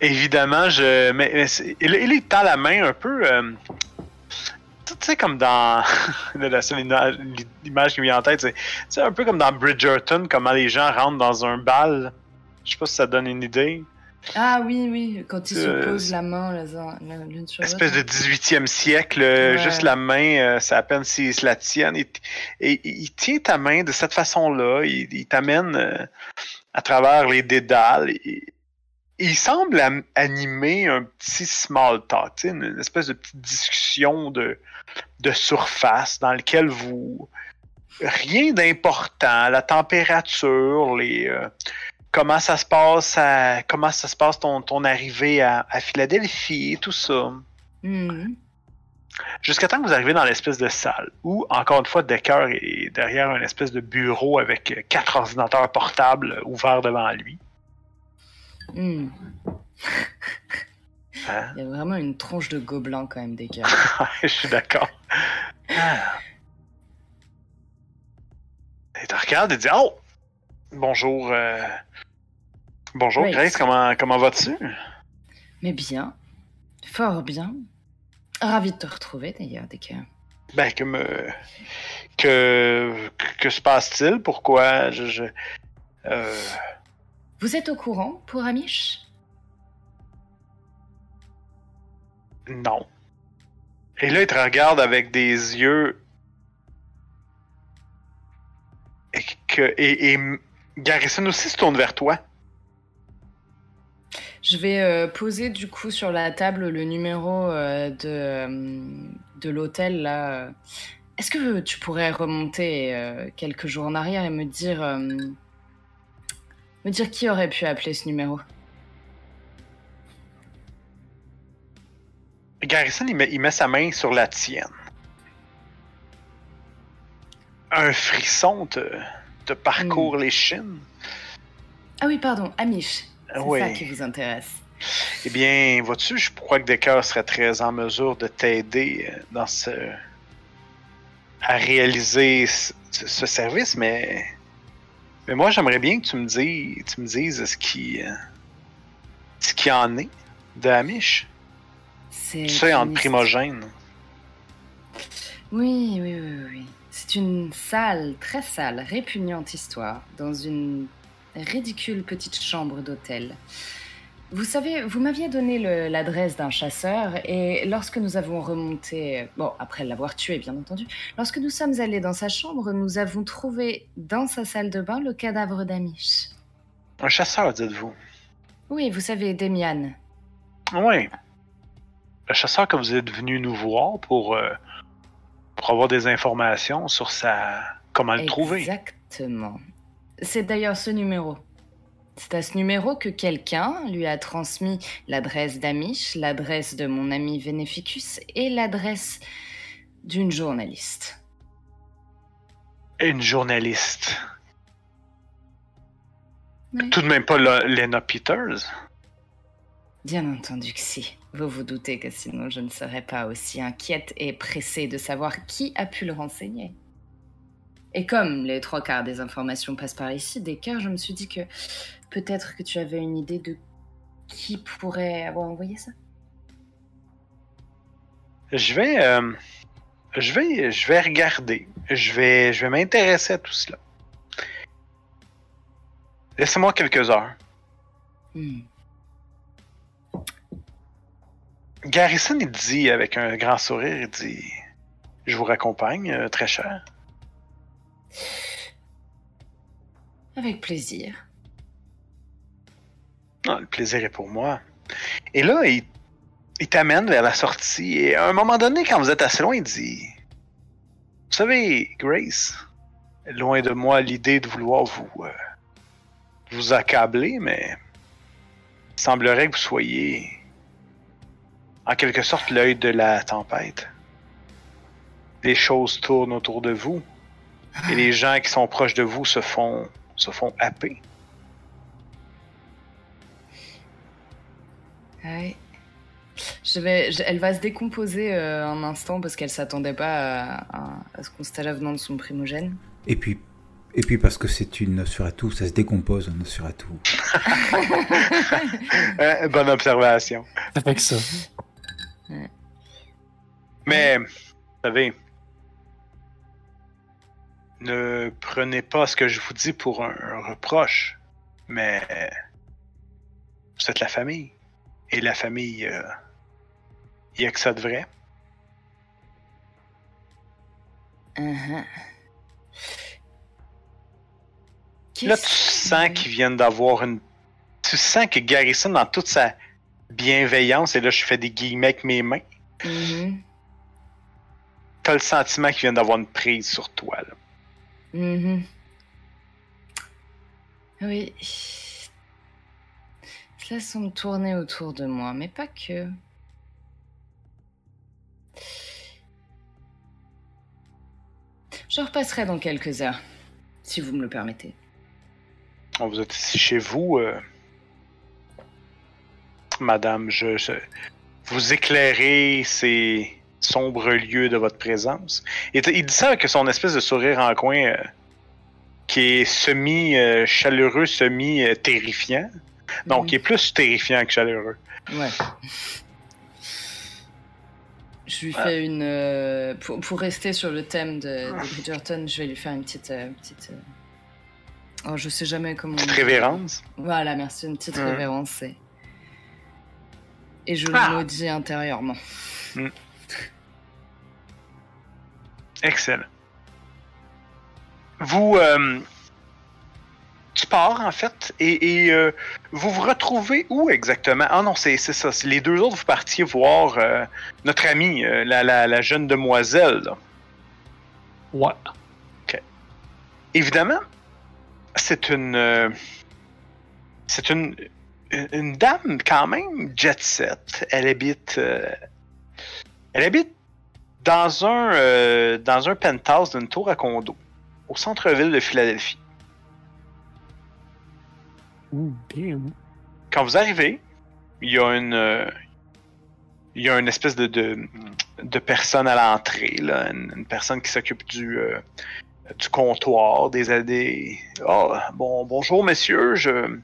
Évidemment, je. Mais, mais il, il est tend la main un peu. euh, tu sais, comme dans. la seule ima- image qui me vient en tête, c'est c'est un peu comme dans Bridgerton, comment les gens rentrent dans un bal. Je sais pas si ça donne une idée. Ah oui, oui, quand ils Euh, se posent la main l'une sur l'autre. espèce de 18e siècle, euh, Ouais. juste la main, euh, c'est à peine s'ils se la tiennent. Et, il tient ta main de cette façon-là. Il, il t'amène euh, à travers les dédales. Et- il semble animer un petit small talk, une, espèce de petite discussion de, de surface dans lequel vous. Rien d'important, la température, les. euh, comment ça se passe à- comment ça se passe ton, ton arrivée à, à Philadelphie, tout ça. Mhm. Jusqu'à temps que vous arrivez dans l'espèce de salle où, encore une fois, Decker est derrière une espèce de bureau avec quatre ordinateurs portables ouverts devant lui. Mhm. Hein? Il y a vraiment une tronche de gobelin quand même gars. Je suis d'accord. Et tu regardes et dis Oh Bonjour. euh, Bonjour Grace. Grace, comment, comment vas-tu? Mais bien, fort bien. Ravi de te retrouver d'ailleurs, gars. Ben, que me. Que. Que se passe-t-il? Pourquoi? Je. je- euh, Vous êtes au courant pour Amish? Non. Et là, il te regarde avec des yeux. Et, que, et, et Garrison aussi se tourne vers toi. Je vais euh, poser du coup sur la table le numéro euh, de, euh, de l'hôtel là. Est-ce que tu pourrais remonter quelques jours en arrière et me dire me dire qui aurait pu appeler ce numéro? Garrison, il met, il met sa main sur la tienne. Un frisson te, te parcourt les chines. Ah oui, pardon, Amish. C'est Oui. ça qui vous intéresse. Eh bien, vois-tu, je crois que Decker serait très en mesure de t'aider euh, dans ce. à réaliser ce, ce service, mais. Mais moi, j'aimerais bien que tu me dises, tu me dises ce qui. euh, ce qui en est de Amish. C'est Tu sais, entre. Oui, oui, oui, oui, oui. C'est une sale, très sale, répugnante histoire dans une ridicule petite chambre d'hôtel. Vous savez, vous m'aviez donné l'adresse d'un chasseur et lorsque nous avons remonté, bon, après l'avoir tué bien entendu, lorsque nous sommes allés dans sa chambre, nous avons trouvé dans sa salle de bain le cadavre d'Amish. Un chasseur, dites-vous. Oui, vous savez, Demian. Oui. Le chasseur que vous êtes venu nous voir pour, euh, pour avoir des informations sur sa. comment le trouver. Exactement. C'est d'ailleurs ce numéro. C'est à ce numéro que quelqu'un lui a transmis l'adresse d'Amish, l'adresse de mon ami Veneficus et l'adresse d'une journaliste. Une journaliste. Oui. Tout de même pas le- Lena Peters? Bien entendu que si. Vous vous doutez que sinon je ne serais pas aussi inquiète et pressée de savoir qui a pu le renseigner. Et comme les trois quarts des informations passent par ici, des cœurs, je me suis dit que peut-être que tu avais une idée de qui pourrait avoir envoyé ça. Je vais. euh, je vais. Je vais regarder. Je vais. Je vais m'intéresser à tout cela. Laissez-moi quelques heures. Hmm. Garrison, il dit avec un grand sourire, il dit Je vous raccompagne, euh, très cher. Avec plaisir. Ah, le plaisir est pour moi. Et là, il, t'amène vers la sortie. Et à un moment donné, quand vous êtes assez loin, il dit Vous savez, Grace, loin de moi l'idée de vouloir vous, euh, vous accabler, mais il semblerait que vous soyez en quelque sorte l'œil de la tempête. Les choses tournent autour de vous et les gens qui sont proches de vous se font, se font happer. Ouais. Je vais, je- elle va se décomposer euh, un instant parce qu'elle s'attendait pas à, à- à ce constat venant de son primogène. Et puis, et puis parce que c'est une Nosferatu, ça se décompose un Nosferatu. Euh, bonne observation. Ça fait que ça. Mais, vous savez, ne prenez pas ce que je vous dis pour un, un reproche, mais Vous êtes la famille. Et la famille, euh, il y a que ça de vrai. Uh-huh. Là, tu sens qu'ils viennent d'avoir une. Tu sens que Garrison, dans toute sa bienveillance, et là, je fais des guillemets avec mes mains, Mhm. t'as le sentiment qu'ils viennent d'avoir une prise sur toi. Là. Mhm. Oui. Cela semble tourner autour de moi, mais pas que. Je repasserai dans quelques heures, si vous me le permettez. On vous êtes ici chez vous, euh, madame. Je, vous éclairez ces sombres lieux de votre présence. Et il dit ça avec son espèce de sourire en coin euh, qui est semi-chaleureux, semi-terrifiant. Non, Mhm. qui est plus terrifiant que chaleureux. Ouais. Je lui fais une. euh, pour, pour rester sur le thème de, de Bridgerton, je vais lui faire une petite. euh, petite euh, oh, je sais jamais comment. Petite révérence. Voilà, merci, une petite Mhm. révérence. Et, et je Ah. le maudis intérieurement. Excellent. Vous, euh, tu pars en fait, et, et, euh, vous vous retrouvez où exactement? Ah non, c'est ça. Les deux autres, vous partiez voir euh, notre amie, euh, la, la, la jeune demoiselle. là. Ouais. Évidemment, c'est une, c'est une, une, une dame quand même jet set. Elle habite, elle habite dans un, euh, dans un penthouse d'une tour à condo au centre-ville de Philadelphie. Quand vous arrivez, il y a une, euh, il y a une espèce de, de, de personne à l'entrée, là, une, une personne qui s'occupe du, euh, du comptoir, des des oh, bon bonjour je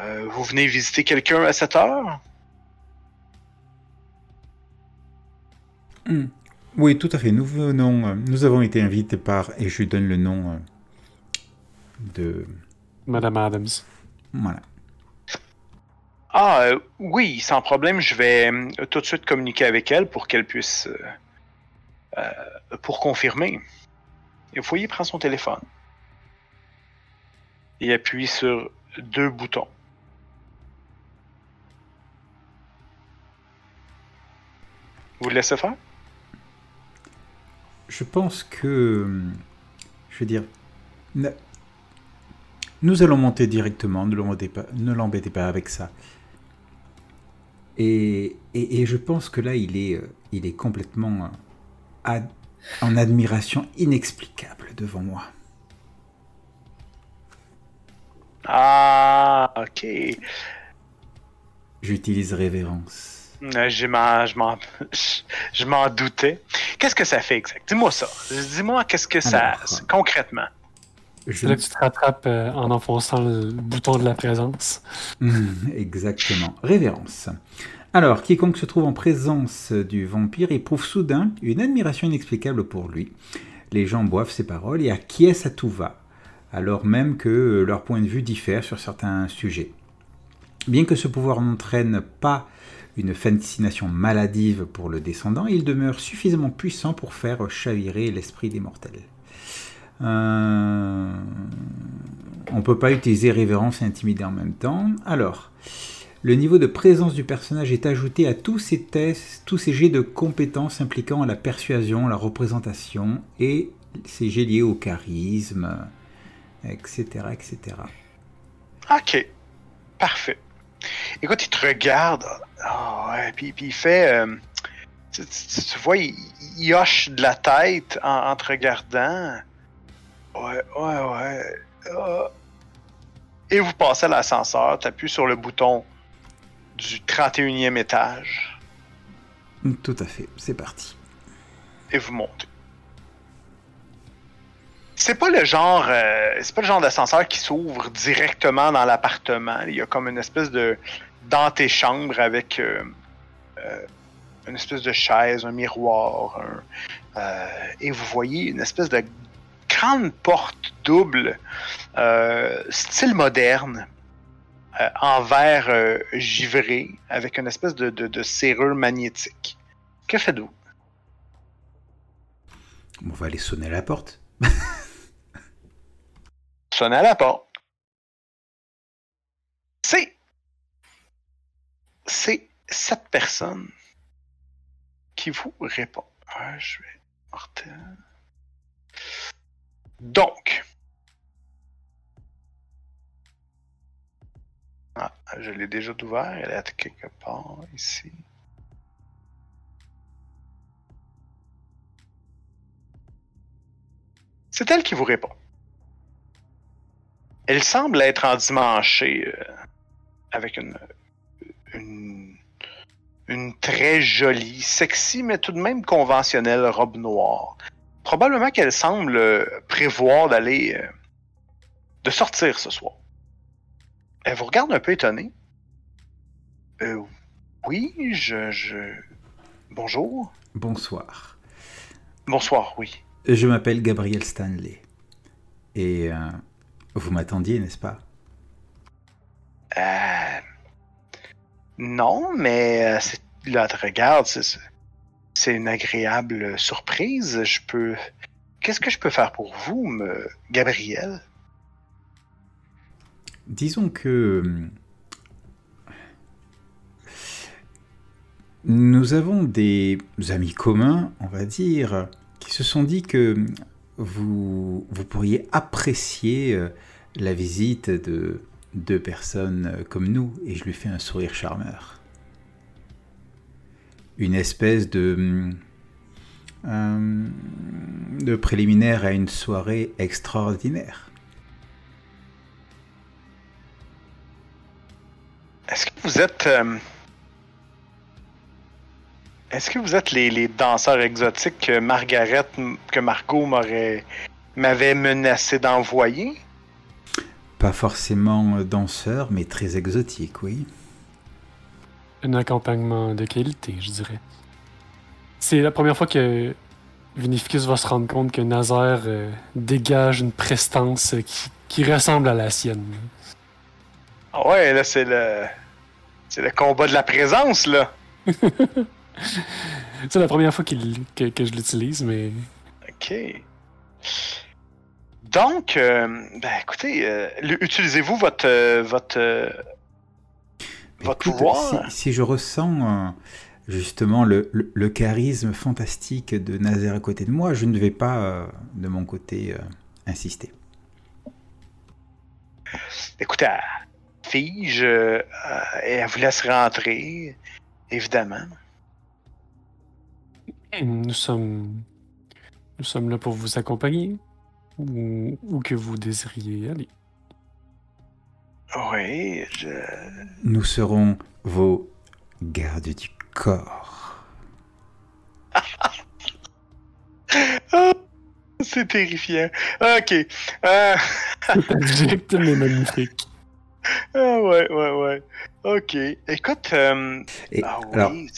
euh, vous venez visiter quelqu'un à cette heure? Hmm. Oui, tout à fait. Nous venons, euh, nous avons été invités par, et je lui donne le nom euh, de, Madame Adams. voilà. Ah euh, oui, sans problème, je vais euh, tout de suite communiquer avec elle pour qu'elle puisse euh, euh, pour confirmer. Et vous voyez, il prend son téléphone et appuie sur deux boutons. Vous le laissez faire? Je pense que, je veux dire, nous allons monter directement, ne l'embêtez pas, avec ça. Et, et, et je pense que là, il est, euh, il est complètement euh, ad- en admiration inexplicable devant moi. Ah, ok. J'utilise révérence. Je m'en, je m'en, je m'en doutais. Qu'est-ce que ça fait exact? Dis-moi ça. Dis-moi qu'est-ce que ça, Alors, c'est concrètement. Je- C'est là que tu te rattrapes euh, en enfonçant le bouton de la présence. Hmm, Exactement. Révérence. Alors, quiconque se trouve en présence du vampire éprouve soudain une admiration inexplicable pour lui. Les gens boivent ses paroles et acquiescent à tout va, alors même que leur point de vue diffère sur certains sujets. Bien que ce pouvoir n'entraîne pas une fascination maladive pour le descendant, il demeure suffisamment puissant pour faire chavirer l'esprit des mortels. Euh, On ne peut pas utiliser révérence et intimider en même temps. Alors, le niveau de présence du personnage est ajouté à tous ces tests, tous ces jets de compétences impliquant la persuasion, la représentation et ces jets liés au charisme, etc., etc. Ok. Parfait. Écoute, il te regarde. Ah ouais, puis, puis il fait. euh, tu, tu- tu vois, il, il hoche de la tête en, en te regardant. Ouais, ouais, ouais. Ah. Et vous passez à l'ascenseur, tu appuies sur le bouton du 31e étage Tout à fait, c'est parti. et vous montez. C'est pas le genre, euh, c'est pas le genre d'ascenseur qui s'ouvre directement dans l'appartement. Il y a comme une espèce de d'antichambre avec euh, euh, une espèce de chaise, un miroir, et vous voyez une espèce de grande porte double, style moderne, en verre givré avec une espèce de, de, de serrure magnétique. Que faites-vous? On va aller sonner à la porte. À la porte. C'est. C'est cette personne qui vous répond. Ah, je vais. Mortel. Donc. Ah, je l'ai déjà ouvert. Elle est quelque part ici. C'est elle qui vous répond. Elle semble être endimanchée euh, avec une, une, une très jolie, sexy, mais tout de même conventionnelle robe noire. Probablement qu'elle semble euh, prévoir d'aller. euh, de sortir ce soir. Elle vous regarde un peu étonnée. Euh, oui, je, je. Bonjour. Bonsoir. Bonsoir, oui. Je m'appelle Gabriel Stanley. Et vous m'attendiez, n'est-ce pas? Euh, non, mais euh, là, te regarde, c'est- une agréable surprise. Je peux. Qu'est-ce que je peux faire pour vous, me... Gabriel? Disons que hum, nous avons des amis communs, on va dire, qui se sont dit que vous, vous pourriez apprécier euh, la visite de deux personnes euh, comme nous, et je lui fais un sourire charmeur. Une espèce de, hum, euh, de préliminaire à une soirée extraordinaire. Est-ce que vous êtes. euh, Est-ce que vous êtes les, les danseurs exotiques que Margaret, que Margot m'aurait m'avait menacé d'envoyer? Pas forcément euh, danseur, mais très exotique, oui. Un accompagnement de qualité, je dirais. C'est la première fois que Vinificus va se rendre compte que Nazaire euh, dégage une prestance euh, qui, qui ressemble à la sienne. Ah ouais, là, c'est le. C'est le combat de la présence, là. C'est la première fois que, que je l'utilise, mais OK. Donc, euh, ben écoutez, euh, utilisez-vous votre euh, votre euh, votre Écoute, pouvoir? Si, si je ressens justement le, le- le charisme fantastique de Nazaire à côté de moi, je ne vais pas, de mon côté, euh, insister. Écoutez, elle fige, et elle vous laisse rentrer, évidemment. Nous sommes nous sommes là pour vous accompagner ou, ou que vous désiriez aller. Oui, je... Nous serons vos gardes du corps. Ah, c'est terrifiant. Ok. Euh, C'est abject, mais magnifique. Ah, ouais, ouais, ouais. Ok. Écoute, euh, Et ah oui, alors, une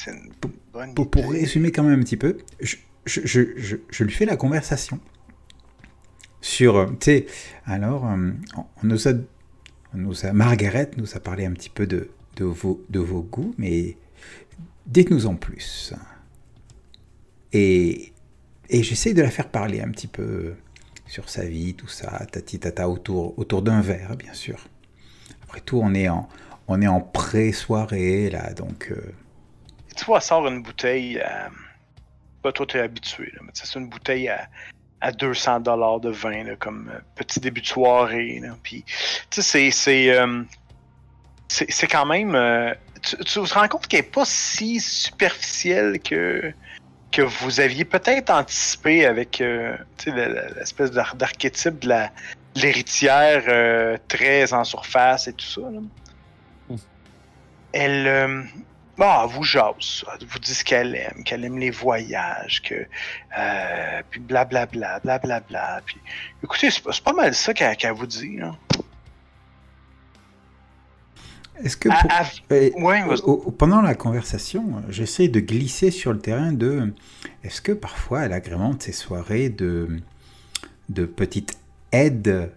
pour- bonne pour, résumer quand même un petit peu, je, je, je- je- je lui fais la conversation sur, euh, tu sais, alors, euh, on nous a, on nous a, Margaret nous a parlé un petit peu de, de, vos, de vos goûts, mais dites-nous en plus. Et, et j'essaie de la faire parler un petit peu sur sa vie, tout ça, tati tata, autour, autour d'un verre, bien sûr. Après tout, on est en, on est en pré-soirée, là, donc... euh, Tu vois, sort une bouteille. à- Bah, toi, t'es habitué, là, mais c'est une bouteille à, à 200 dollars de vin, là, comme euh, petit début de soirée. Là. Puis, tu sais, c'est. C'est, euh, quand même. euh, tu, tu te rends compte qu'elle n'est pas si superficielle que, que vous aviez peut-être anticipé avec euh, l'espèce d'ar- d'archétype de la, l'héritière euh, très en surface et tout ça. là. Mm. Elle. euh, Bon, elle vous jase, elle vous dit ce qu'elle aime, qu'elle aime les voyages, que puis blablabla, blablabla. Puis, écoutez, c'est pas, mal ça qu'elle vous dit. Là. Est-ce que pour- Euh, ouais, vas-y. au- au- pendant la conversation, euh, j'essaie de glisser sur le terrain de est-ce que parfois elle agrémente ces soirées de, de petites aides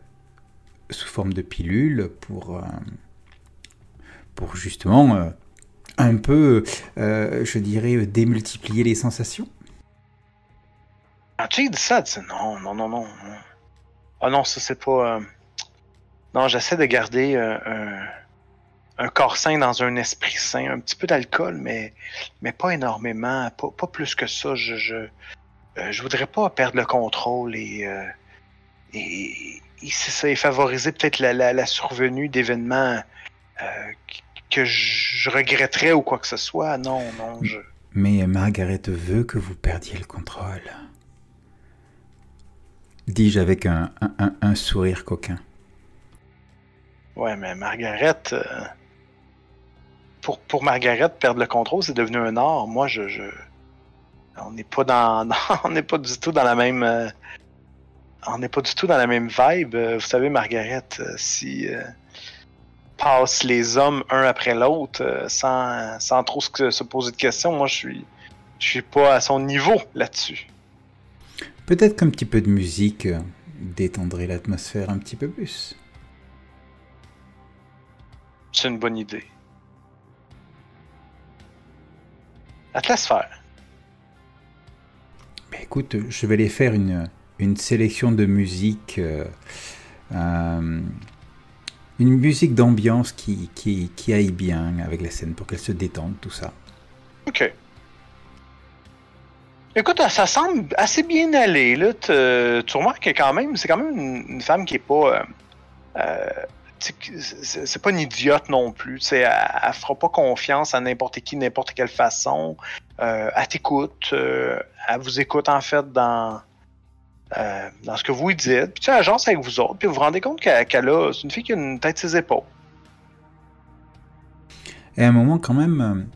sous forme de pilules pour, euh, pour justement un peu, je dirais, démultiplier les sensations? Ah, tu dit ça, non, non, non, non. Ah non, ça c'est pas. Non, j'essaie de garder un un corps sain dans un esprit sain, un petit peu d'alcool, mais, mais pas énormément, pas, plus que ça. Je, je, euh, je, voudrais pas perdre le contrôle et, euh, et, ça, favoriser peut-être la, la, survenue d'événements euh, que je regretterais ou quoi que ce soit. Non, non, je... Mais Margaret veut que vous perdiez le contrôle. Dis-je avec un, un, un, sourire coquin. Ouais, mais Margaret, pour, Margaret, perdre le contrôle, c'est devenu un art. Moi, je. On n'est pas dans. on n'est pas du tout dans la même. Euh, on n'est pas du tout dans la même vibe. Euh, vous savez, Margaret, euh, si. passe les hommes un après l'autre sans, sans trop se, poser de questions, moi, je suis. Je suis pas à son niveau là-dessus. Peut-être qu'un petit peu de musique détendrait l'atmosphère un petit peu plus. C'est une bonne idée. Atmosphère. Mais écoute, je vais aller faire une, une sélection de musique. Euh, euh, une musique d'ambiance qui, qui, qui, aille bien avec la scène pour qu'elle se détende, tout ça. Ok. Écoute, ça semble assez bien aller. Là. Tu remarques que quand même, c'est quand même une, femme qui est pas. Euh, c'est pas une idiote non plus. Elle, elle fera pas confiance à n'importe qui, n'importe quelle façon. Euh, elle t'écoute. Euh, elle vous écoute en fait dans, euh, dans ce que vous dites. Puis tu agence avec vous autres. Puis vous vous rendez compte qu'elle a. C'est une fille qui a une tête ses épaules. Et à un moment, quand même,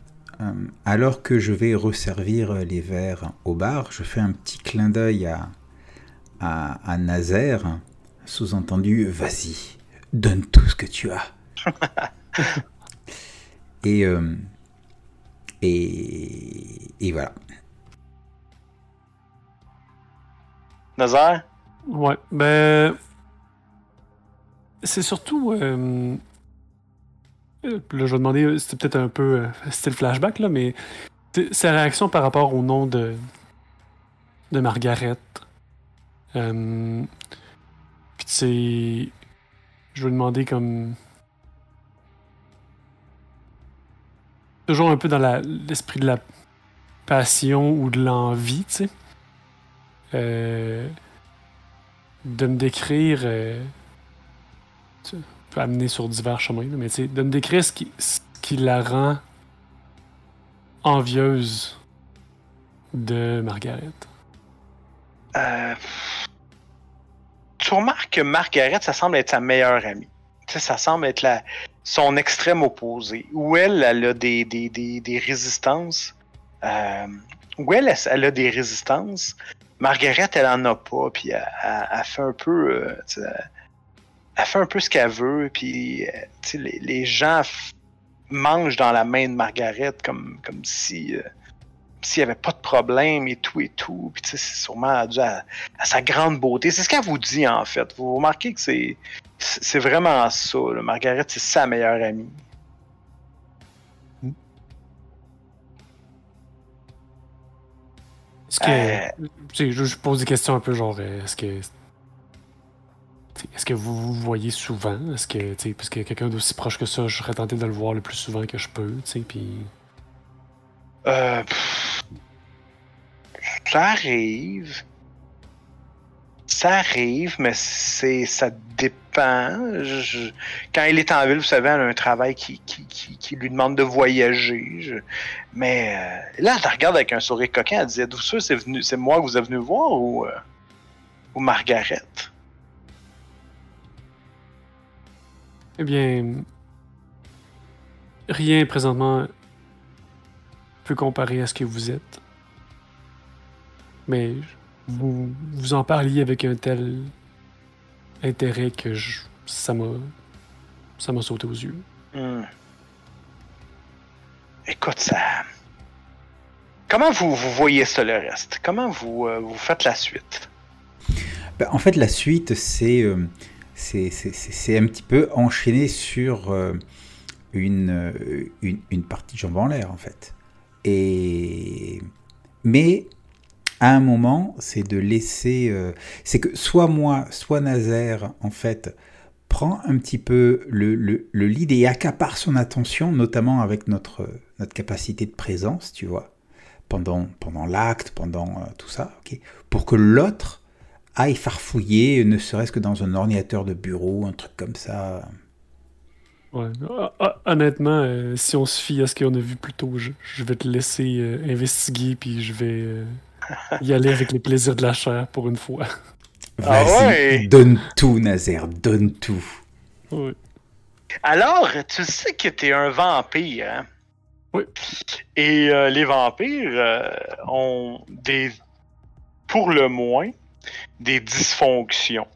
alors que je vais resservir les verres au bar, je fais un petit clin d'œil à, à Nazaire. Sous-entendu, vas-y, donne tout ce que tu as. et, euh, et, et voilà. Nazar Ouais, ben. C'est surtout. Euh, là, je vais demander, c'était peut-être un peu euh, style flashback, là, mais sa réaction par rapport au nom de, de Margaret. Euh, Puis c'est je vais demander comme. Toujours un peu dans l'esprit de la passion ou de l'envie, tu sais. Euh, de me décrire. Euh, tu peux amener sur divers chemins, mais tu sais, de me décrire ce qui, ce qui la rend envieuse de Margaret. Euh, tu que Margaret, ça semble être sa meilleure amie. ça semble être son extrême opposé. Où elle, elle a des, des, des, résistances. Euh, où elle, elle a des résistances. Margaret, elle en a pas. Puis elle, fait un peu. Euh, elle fait un peu ce qu'elle veut. Puis euh, les, gens mangent dans la main de Margaret comme, comme si. Euh, s'il n'y avait pas de problème et tout et tout. Puis c'est sûrement dû à, sa grande beauté. C'est ce qu'elle vous dit en fait. Vous remarquez que c'est, c'est vraiment ça. Margaret, c'est sa meilleure amie. Est-ce que. Euh... Je, pose des questions un peu genre. Est-ce que. Est-ce que vous vous voyez souvent? Est-ce que, parce que quelqu'un d'aussi proche que ça, je serais tenté de le voir le plus souvent que je peux, tu sais, puis... Euh, ça arrive. Ça arrive, mais c'est ça dépend. quand il est en ville, vous savez, elle a un travail qui, lui demande de voyager. Mais euh, là, elle regarde avec un sourire coquin. Elle dit venu c'est moi que vous êtes venu voir ou, euh, ou Margaret? Eh bien, rien présentement peut comparer à ce que vous êtes. Mais vous, vous en parliez avec un tel intérêt que je, ça m'a ça m'a sauté aux yeux. Hmm. Écoute, ça. Comment vous, vous voyez ça le reste? Comment vous, euh, vous faites la suite? Ben, En fait, la suite, c'est euh, c'est un petit peu enchaîné sur euh, une, euh, une, une partie de jambes en l'air, en fait. Et... Mais à un moment, c'est de laisser... euh, c'est que soit moi, soit Nazaire, en fait, prend un petit peu le, le, le lead et accapare son attention, notamment avec notre, notre capacité de présence, tu vois, pendant, pendant l'acte, pendant euh, tout ça, pour que l'autre aille farfouiller, ne serait-ce que dans un ordinateur de bureau, un truc comme ça. Ouais. Ah, ah, honnêtement, euh, si on se fie à ce qu'on a vu plus tôt, je, je vais te laisser euh, investiguer, puis je vais euh, y aller avec les plaisirs de la chair pour une fois. Ah Vas-y, ouais? donne tout, Nazaire, donne tout. Ouais. Alors, tu sais que t'es un vampire, hein? Oui. Et euh, les vampires euh, ont des, pour le moins, des dysfonctions.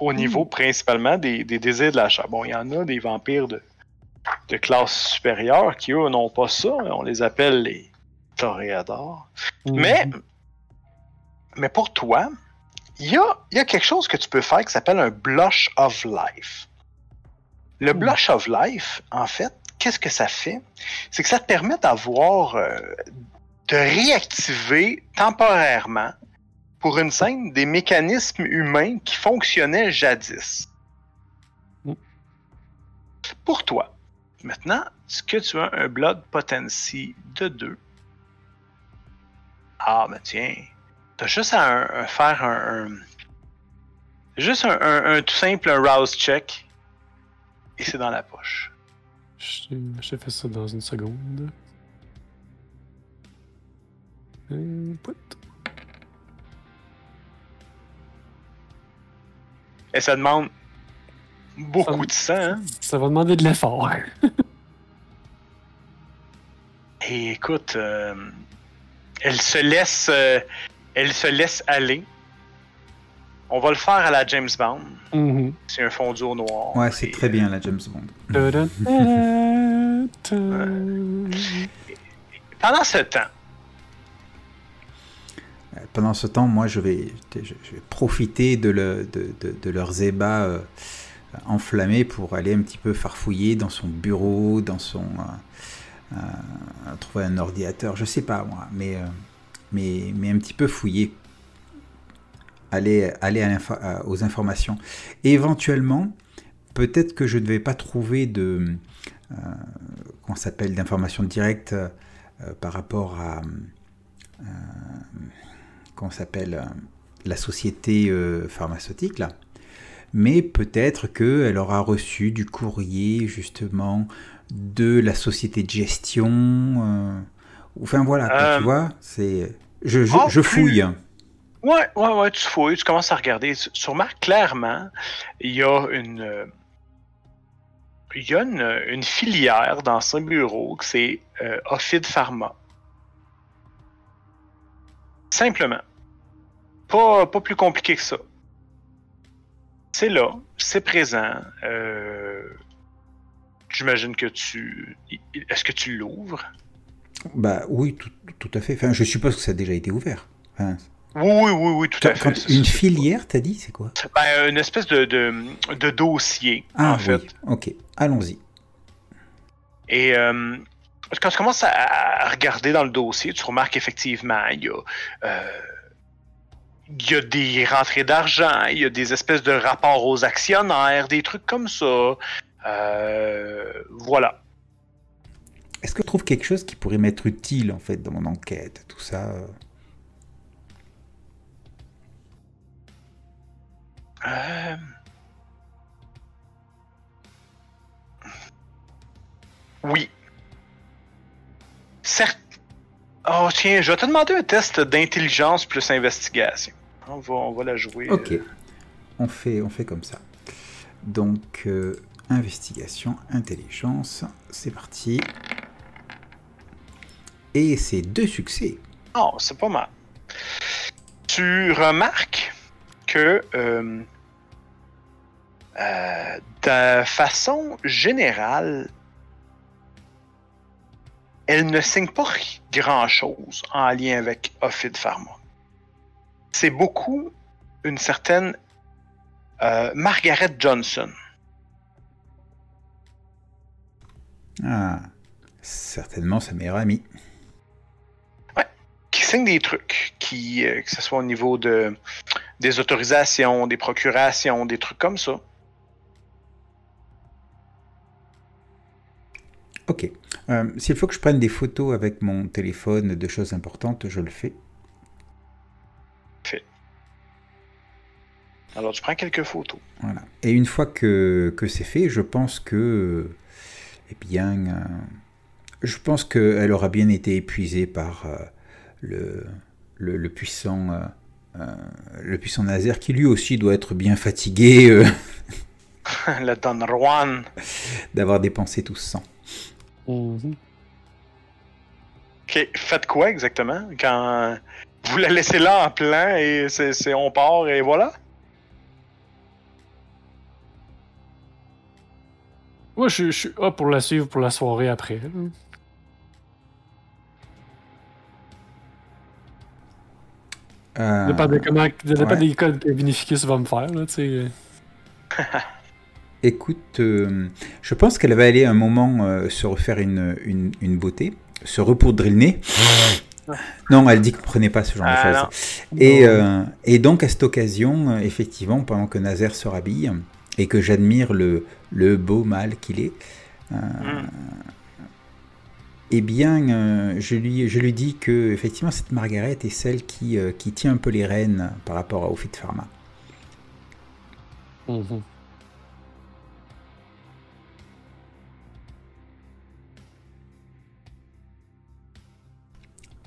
Au niveau principalement des, des désirs de la chair. Bon, il y en a des vampires de, de classe supérieure qui, eux, n'ont pas ça. On les appelle les toréadors. Mais, Mhm. mais pour toi, il y a, y a quelque chose que tu peux faire qui s'appelle un blush of life. Le Hmm. blush of life, en fait, qu'est-ce que ça fait? C'est que ça te permet d'avoir, euh, de réactiver temporairement pour une scène des mécanismes humains qui fonctionnaient jadis. Pour toi, maintenant, est-ce que tu as un blood potency de 2? Ah, ben tiens, t'as juste à faire un, juste un, tout simple rouse check et c'est dans la poche. Je je fais ça dans une seconde. Euh, Et ça demande beaucoup Ça- de sang. Hein? Ça va demander de l'effort. Et écoute, euh, elle se laisse, euh, elle se laisse aller. On va le faire à la James Bond. Mhm. C'est un fondu au noir. Ouais, c'est très bien la James Bond. Pendant ce temps, Euh, Pendant ce temps, moi, je vais, je vais profiter de, de, de- leurs ébats euh, enflammés pour aller un petit peu farfouiller dans son bureau, dans son... euh, euh, trouver un ordinateur, je sais pas moi, mais, mais, mais un petit peu fouiller. Aller, aller aux informations. Éventuellement, peut-être que je ne vais pas trouver de... Ça s'appelle D'informations directes par rapport à... ça s'appelle euh, la société euh, pharmaceutique là. Mais peut-être qu'elle aura reçu du courrier justement de la société de gestion. euh, enfin voilà, Euh, tu vois, c'est je, je, plus- fouille. Ouais, ouais, ouais, tu fouilles, tu commences à regarder. Remarques clairement, il y a une. Il y a une, une filière dans ce bureau que c'est euh, Ophid Pharma. Simplement. Pas, pas plus compliqué que ça. C'est là, c'est présent. euh, J'imagine que tu. Est-ce que tu l'ouvres? Bah oui, tout, tout à fait. Enfin, je suppose que ça a déjà été ouvert. Enfin, Oui, oui, oui, oui, tout à fait. quand une filière, t'as dit, c'est quoi? Ben, une espèce de, de, de dossier, Ah en fait. oui, ok, allons-y. Et euh, quand tu commences à, à regarder dans le dossier, tu remarques effectivement, il y a, euh, il y a des rentrées d'argent, il y a des espèces de rapports aux actionnaires, des trucs comme ça. Euh, voilà. Est-ce que tu trouves quelque chose qui pourrait m'être utile en fait dans mon enquête, tout ça? Euh Euh, Oui. Certes. Oh, tiens, je vais te demander un test d'intelligence plus investigation. On va, on va la jouer. Ok, euh, on fait, on fait comme ça. Donc, euh, investigation, intelligence, c'est parti. Et c'est deux succès. Oh, c'est pas mal. Tu remarques que euh, euh, de façon générale, elle ne signe pas grand-chose en lien avec Ophid Pharma. C'est beaucoup une certaine euh, Margaret Johnson. Ah, certainement sa meilleure amie. qui signe des trucs, qui, euh, que ce soit au niveau de, des autorisations, des procurations, des trucs comme ça. Ok. Euh, S'il faut que je prenne des photos avec mon téléphone de choses importantes, je le fais. Alors tu prends quelques photos. Voilà. Et une fois que, que c'est fait, je pense que, eh bien, euh, je pense qu'elle aura bien été épuisée par euh, le, le, le puissant, euh, euh, le puissant Nazaire, qui lui aussi doit être bien fatigué euh, Le Don Juan. d'avoir dépensé tout ce sang. Mhm. Ok, faites quoi exactement? Quand vous la laissez là en plein et c'est- on part et voilà? Moi, je, je suis up pour la suivre pour la soirée après. Euh, dépend de comment, dépend ouais. des codes que Vinificus va me faire, là, tu sais. Écoute, euh, je pense qu'elle va aller un moment euh, se refaire une, une, une beauté, se repoudrer le nez. Non, elle dit que prenez pas ce genre Ah, de choses. Et, euh, et donc, à cette occasion, euh, effectivement, pendant que Nazaire se rhabille et que j'admire le, le beau mâle qu'il est, euh, Hmm. eh bien, euh, je, lui, je lui dis que, effectivement, cette Margaret est celle qui, euh, qui tient un peu les rênes par rapport Pharma. On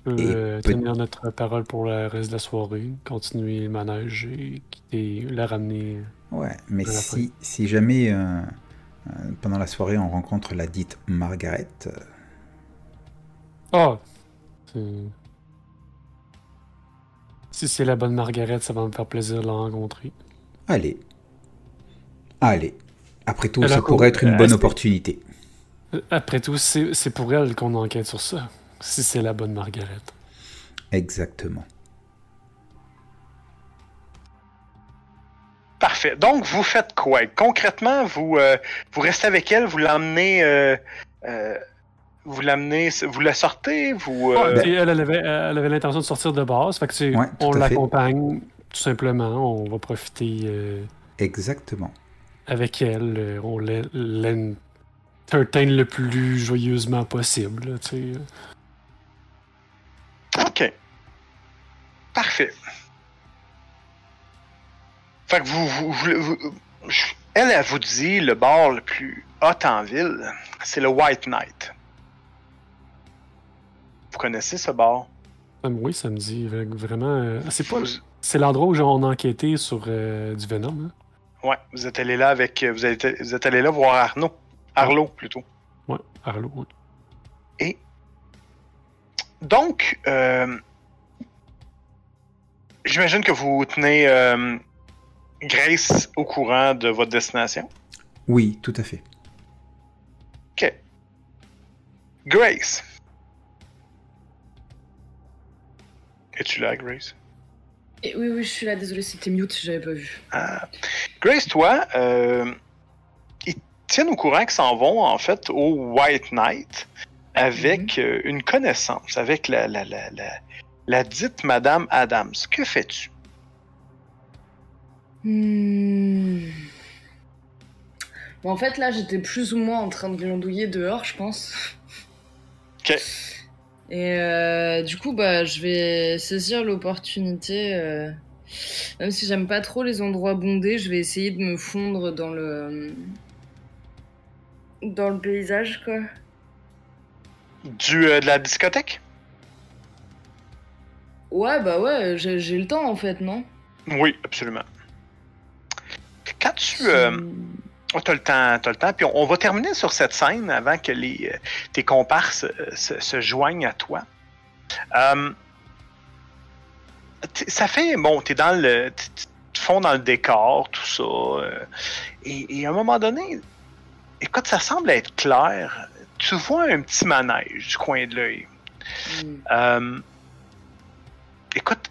peut, Et euh, peut- tenir notre parole pour le reste de la soirée, continuer le manège et quitter, la ramener. Ouais, mais si, si jamais euh, euh, pendant la soirée on rencontre la dite Margaret! C'est- Si c'est la bonne Margaret, ça va me faire plaisir de la rencontrer. allez. Allez. Après tout, ça pourrait être une euh, bonne opportunité. Après tout, c'est pour elle qu'on enquête sur ça. Si c'est la bonne Margaret. Exactement. Parfait. Donc, vous faites quoi? Concrètement, vous, euh, vous restez avec elle, vous l'emmenez. euh, euh, vous l'amenez. Vous la sortez, vous. Ah, euh, elle, avait, elle avait l'intention de sortir de base, fait que Ouais, on l'accompagne tout simplement, on va profiter euh, Exactement. avec elle, euh, on l'en- l'entertain le plus joyeusement possible. tu sais. Ok. Parfait. Fait que vous, vous, vous- vous- je- elle, elle vous dit le bar le plus hot en ville, c'est le White Knight. Vous connaissez ce bar? Ah, oui, ça me dit euh, vraiment. euh, c'est pas, Vous- c'est l'endroit où on a enquêté sur euh, du Venom. Hein? ouais, vous êtes allé là avec. Vous êtes, vous êtes allé là voir Arnaud. Arlo, plutôt. Ouais, Arlo. ouais. Et donc, euh, j'imagine que vous tenez euh, Grace au courant de votre destination? Oui, tout à fait. Ok. Grace. Es-tu là, Grace? Et oui, oui, je suis là, désolé, c'était mute, j'avais pas vu. Ah. Grace, toi, euh, ils tiennent au courant qu'ils s'en vont, en fait, au White Knight avec euh, une connaissance, avec la, la, la, la, la dite Madame Adams. Que fais-tu? Hmm. Bon, en fait, là, j'étais plus ou moins en train de glandouiller dehors, je pense. Ok. Et euh, du coup, bah, je vais saisir l'opportunité. euh, Même si j'aime pas trop les endroits bondés, je vais essayer de me fondre dans le dans le paysage, quoi. Du, euh, de la discothèque? Ouais, bah ouais, j'ai j'ai le temps en fait, non? Oui, absolument. Quand tu... euh, Oh, t'as le temps, t'as le temps. Puis on, on va terminer sur cette scène avant que les, euh, tes comparses euh, se, se joignent à toi. Euh, ça fait, bon, t'es dans le, tu fonds dans le décor, tout ça. et, et à un moment donné, écoute, ça semble être clair. Tu vois un petit manège du coin de l'œil. Euh, écoute,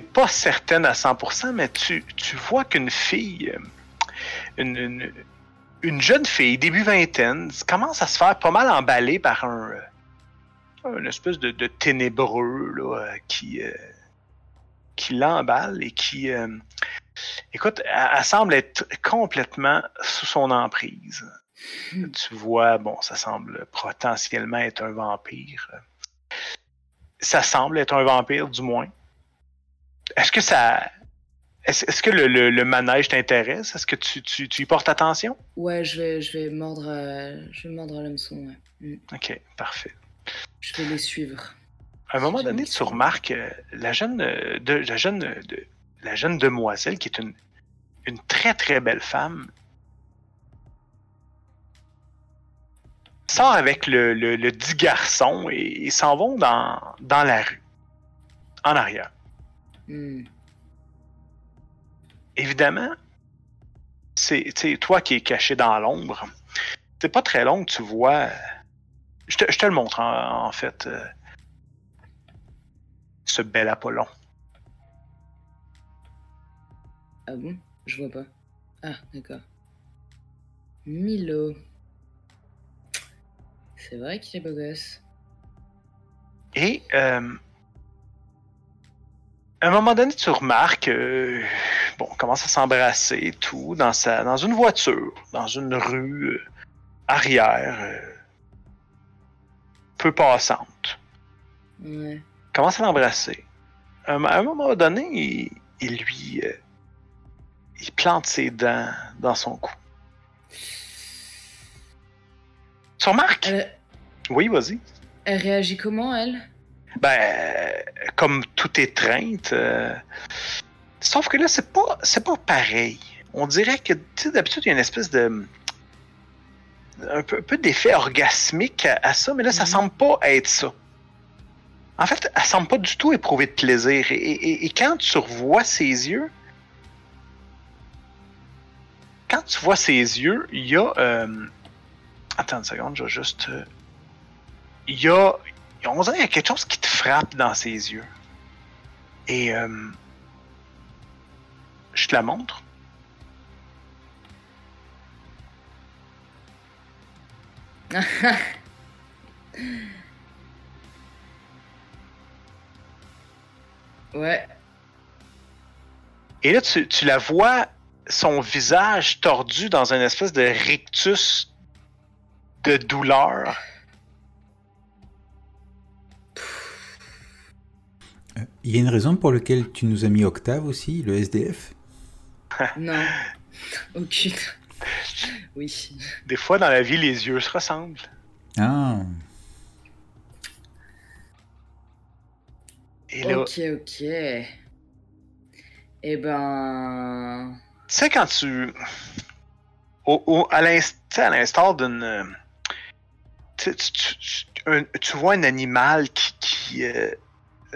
pas certaine à 100%, mais tu, tu vois qu'une fille, euh, une, une- une jeune fille, début vingtaine, commence à se faire pas mal emballer par un, euh, une espèce de, ténébreux là, euh, qui, qui l'emballe et qui, écoute, elle, semble être complètement sous son emprise. Tu vois, bon, ça semble potentiellement être un vampire. Ça semble être un vampire, du moins. Est-ce que ça. Est-ce que le, le- le manège t'intéresse? Est-ce que tu, tu- tu y portes attention? Ouais, je vais, je vais mordre, euh, je vais mordre l'hameçon. Ouais. Mm. Ok, parfait. Je vais les suivre. À un moment donné, tu remarques euh, la jeune, euh, de, la jeune, euh, de, la jeune demoiselle qui est une, une très très belle femme. Sort avec le, le, le dit garçon et ils s'en vont dans, dans la rue, en arrière. Mm. Évidemment, c'est toi qui es caché dans l'ombre. C'est pas très long que tu vois. Je te, je te le montre en, en fait. euh, ce bel Apollon. Ah bon? Je vois pas. Ah, d'accord. Milo. C'est vrai qu'il est beau gosse. Et euh, à un moment donné, tu remarques, euh, bon, on commence à s'embrasser et tout dans sa, dans une voiture, dans une rue euh, arrière, euh, peu passante. Commence à l'embrasser. À un- moment donné, il, il lui, il plante ses dents dans son cou. Tu remarques? Oui, vas-y. elle réagit comment, elle? Ben, comme toute étreinte. euh, Sauf que là, c'est pas, c'est pas pareil. On dirait que, tu sais, d'habitude, il y a une espèce de. Un peu, un peu d'effet orgasmique à, à ça, mais là, ça Mhm. semble pas être ça. En fait, elle semble pas du tout éprouver de plaisir. Et, et- et quand tu revois ses yeux. Quand tu vois ses yeux, il y a. euh, Attends une seconde, je vais juste. euh, Il y a on dirait qu'il y a quelque chose qui te frappe dans ses yeux. Et euh, je te la montre. Ouais. Et là, tu, tu la vois, son visage tordu dans une espèce de rictus de douleur. Il y a une raison pour laquelle tu nous as mis Octave aussi, le SDF Non. Aucune. Oui. Des fois, dans la vie, les yeux se ressemblent. Ah, Et là, Ok, ok. Eh ben. tu sais, quand tu. Au, au- à l'inst- tu sais, à l'instar d'une. euh, Tu, vois un animal qui. qui, euh,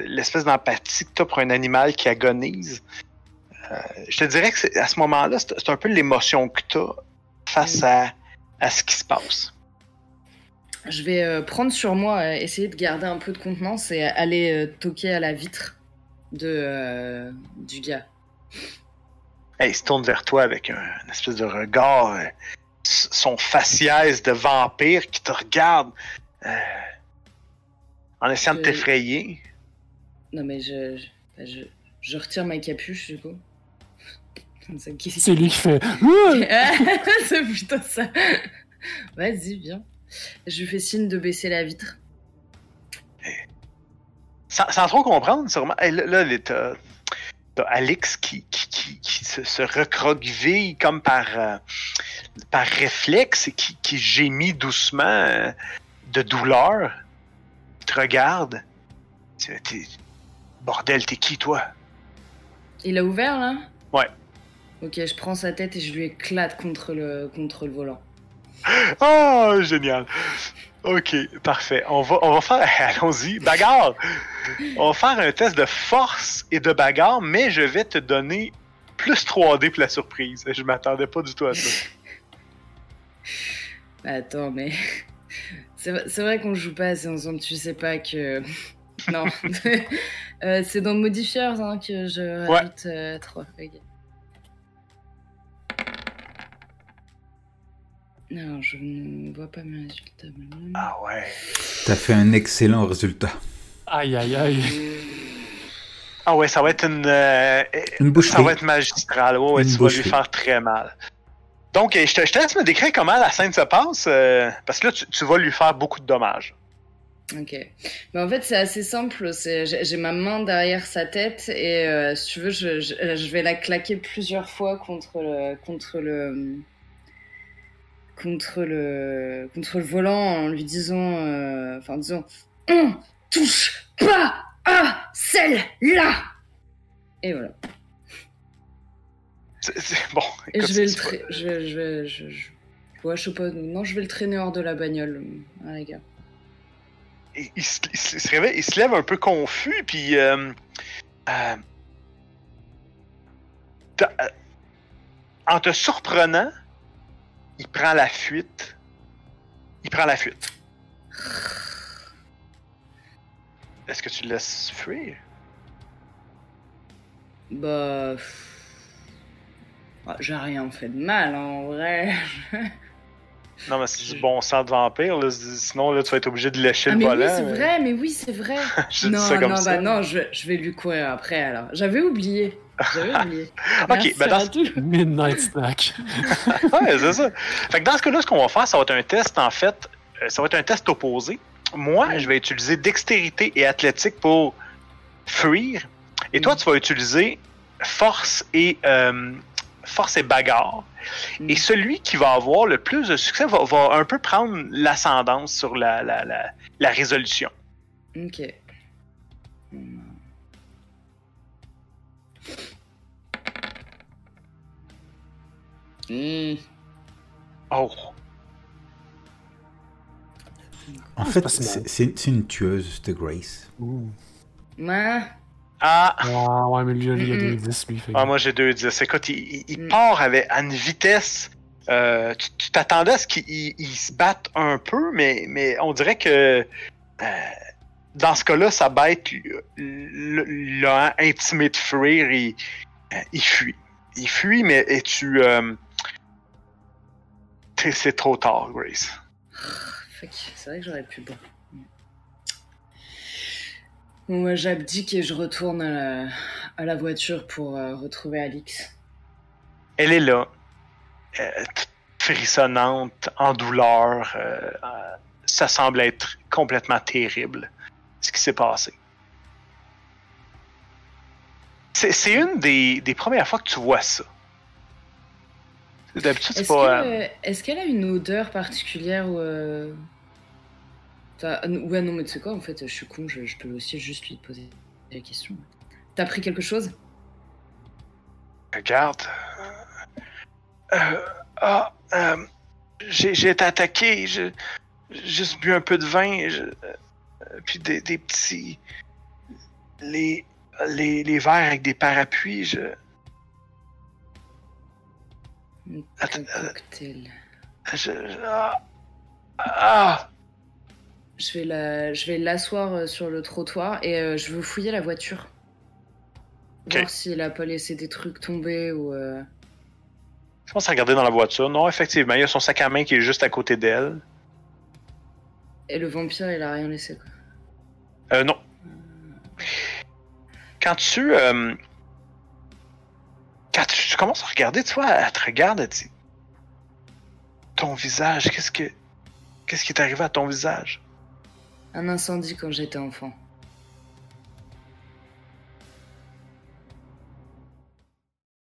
L'espèce d'empathie que tu as pour un animal qui agonise. Euh, je te dirais que à ce moment-là, c'est un peu l'émotion que tu as face à, à ce qui se passe. Je vais euh, prendre sur moi, euh, essayer de garder un peu de contenance et aller toquer à la vitre de, du gars. Hey, il se tourne vers toi avec un, une espèce de regard, son faciès de vampire qui te regarde en essayant de t'effrayer. Non, mais je, je, bah, je, je retire ma capuche, du coup. C'est lui qui fait. Ah! C'est plutôt ça. Vas-y, viens. Je lui fais signe de baisser la vitre. Sans, sans trop comprendre, sûrement. Là, là, là, t'as, t'as Alex qui, qui, qui, qui se, se recroqueville comme par, euh, par réflexe et qui, qui gémit doucement euh, de douleur. Il te regarde. T'es- Bordel, t'es qui, toi? Il a ouvert, là? Ouais. Ok, je prends sa tête et je lui éclate contre le, contre le volant. Oh, génial. Ok, parfait. On va, on va faire. Allons-y. Bagarre. On va faire un test de force et de bagarre, mais je vais te donner plus 3D pour la surprise. Je m'attendais pas du tout à ça. Attends, mais. C'est vrai- c'est vrai qu'on joue pas assez ensemble, tu sais pas que. Non. Euh, c'est dans Modifiers hein, que je Ouais. rajoute euh, 3. Ok. Non, je ne vois pas mes résultats. Ah ouais. T'as fait un excellent résultat. Aïe, aïe, aïe. Ah ouais, ça va être une. euh, Une ça boucherie. va être magistral. Ouais, ouais, tu vas lui faire très mal. Donc, euh, je te, je te laisse me décrire comment la scène se passe, euh, parce que là, tu, tu vas lui faire beaucoup de dommages. Ok. Mais en fait, c'est assez simple. J'ai, ma main derrière sa tête et euh, si tu veux, je, je, je vais la claquer plusieurs fois contre le, contre le, contre le, contre le volant en lui disant, euh, enfin, disant, on touche pas à celle-là. Et voilà. C'est- c'est- bon, Et je vais le traîner. Je, je, vais- je, je... Ouais, je sais pas. Non, je vais le traîner hors de la bagnole, ah, les gars. Il, se, il se- il se réveille, il se lève un peu confus, puis euh, euh, euh, en te surprenant, il prend la fuite. Il prend la fuite. Est-ce que tu le laisses fuir? Bah. pff. Ah, J'ai rien fait de mal, en vrai. Non, mais c'est du bon sang de vampire, là, sinon là, tu vas être obligé de lécher Ah, le mais volant. oui, c'est vrai, mais oui, c'est vrai. Je dis non, ça comme non, ça. bah non, je, je vais lui courir après alors. J'avais oublié. J'avais oublié. Ok, ben dans. Midnight Snack. ouais, c'est ça. Fait que dans ce cas-là, ce qu'on va faire, ça va être un test, en fait, euh, ça va être un test opposé. Moi, je vais utiliser dextérité et athlétique pour fuir. Et toi, tu vas utiliser force et, euh, force et bagarre. Mm. Et celui qui va avoir le plus de succès va, va un peu prendre l'ascendance sur la, la, la, la résolution. Ok. Hmm. Oh. En Ah, fait, c'est mal. c'est une tueuse, cette Grace. Ouh. Ouais. Ah, Ah, ouais, mais lui, il a Mm-mm. des 10, lui. Fait Ah, moi j'ai deux 10. Écoute, il, il- il Mm. part avec, à une vitesse. euh, tu t'attendais à ce qu'il il- il se batte un peu, mais, mais on dirait que euh, dans ce cas-là, sa bête l- l'a intimé de fuir. Il, euh, il fuit. Il fuit, mais et tu. euh, c'est trop tard, Grace. Fuck, c'est vrai que j'aurais pu. Bon. Moi j'abdique et je retourne à la, à la voiture pour euh, retrouver Alix. Elle est là, euh, frissonnante, en douleur. euh, ça semble être complètement terrible, ce qui s'est passé. C'est une des, des premières fois que tu vois ça. D'habitude, c'est pas. est-ce qu'elle a une odeur particulière ou. Euh, t'as- Ouais, non, mais tu sais quoi, en fait, je suis con, je, je peux aussi juste lui poser la question. T'as pris quelque chose? Regarde. Euh, ah, euh, j'ai été attaqué. je- J'ai juste bu un peu de vin. je- euh, puis des, des petits. Les, les, les verres avec des parapluies. Je, Attends, euh, cocktail. je- ah, ah. Je vais la, je vais l'asseoir euh, sur le trottoir et euh, je veux fouiller la voiture. Ok. Voir s'il a pas laissé des trucs tomber ou. euh, Je pense à regarder dans la voiture. Non, effectivement, il y a son sac à main qui est juste à côté d'elle. Et le vampire, il a rien laissé quoi. Euh, non. Quand tu. euh, quand tu, tu commences à regarder, tu vois, elle te regarde, elle dit Ton visage, qu'est-ce que. Qu'est-ce qui est arrivé à ton visage? Un incendie quand j'étais enfant.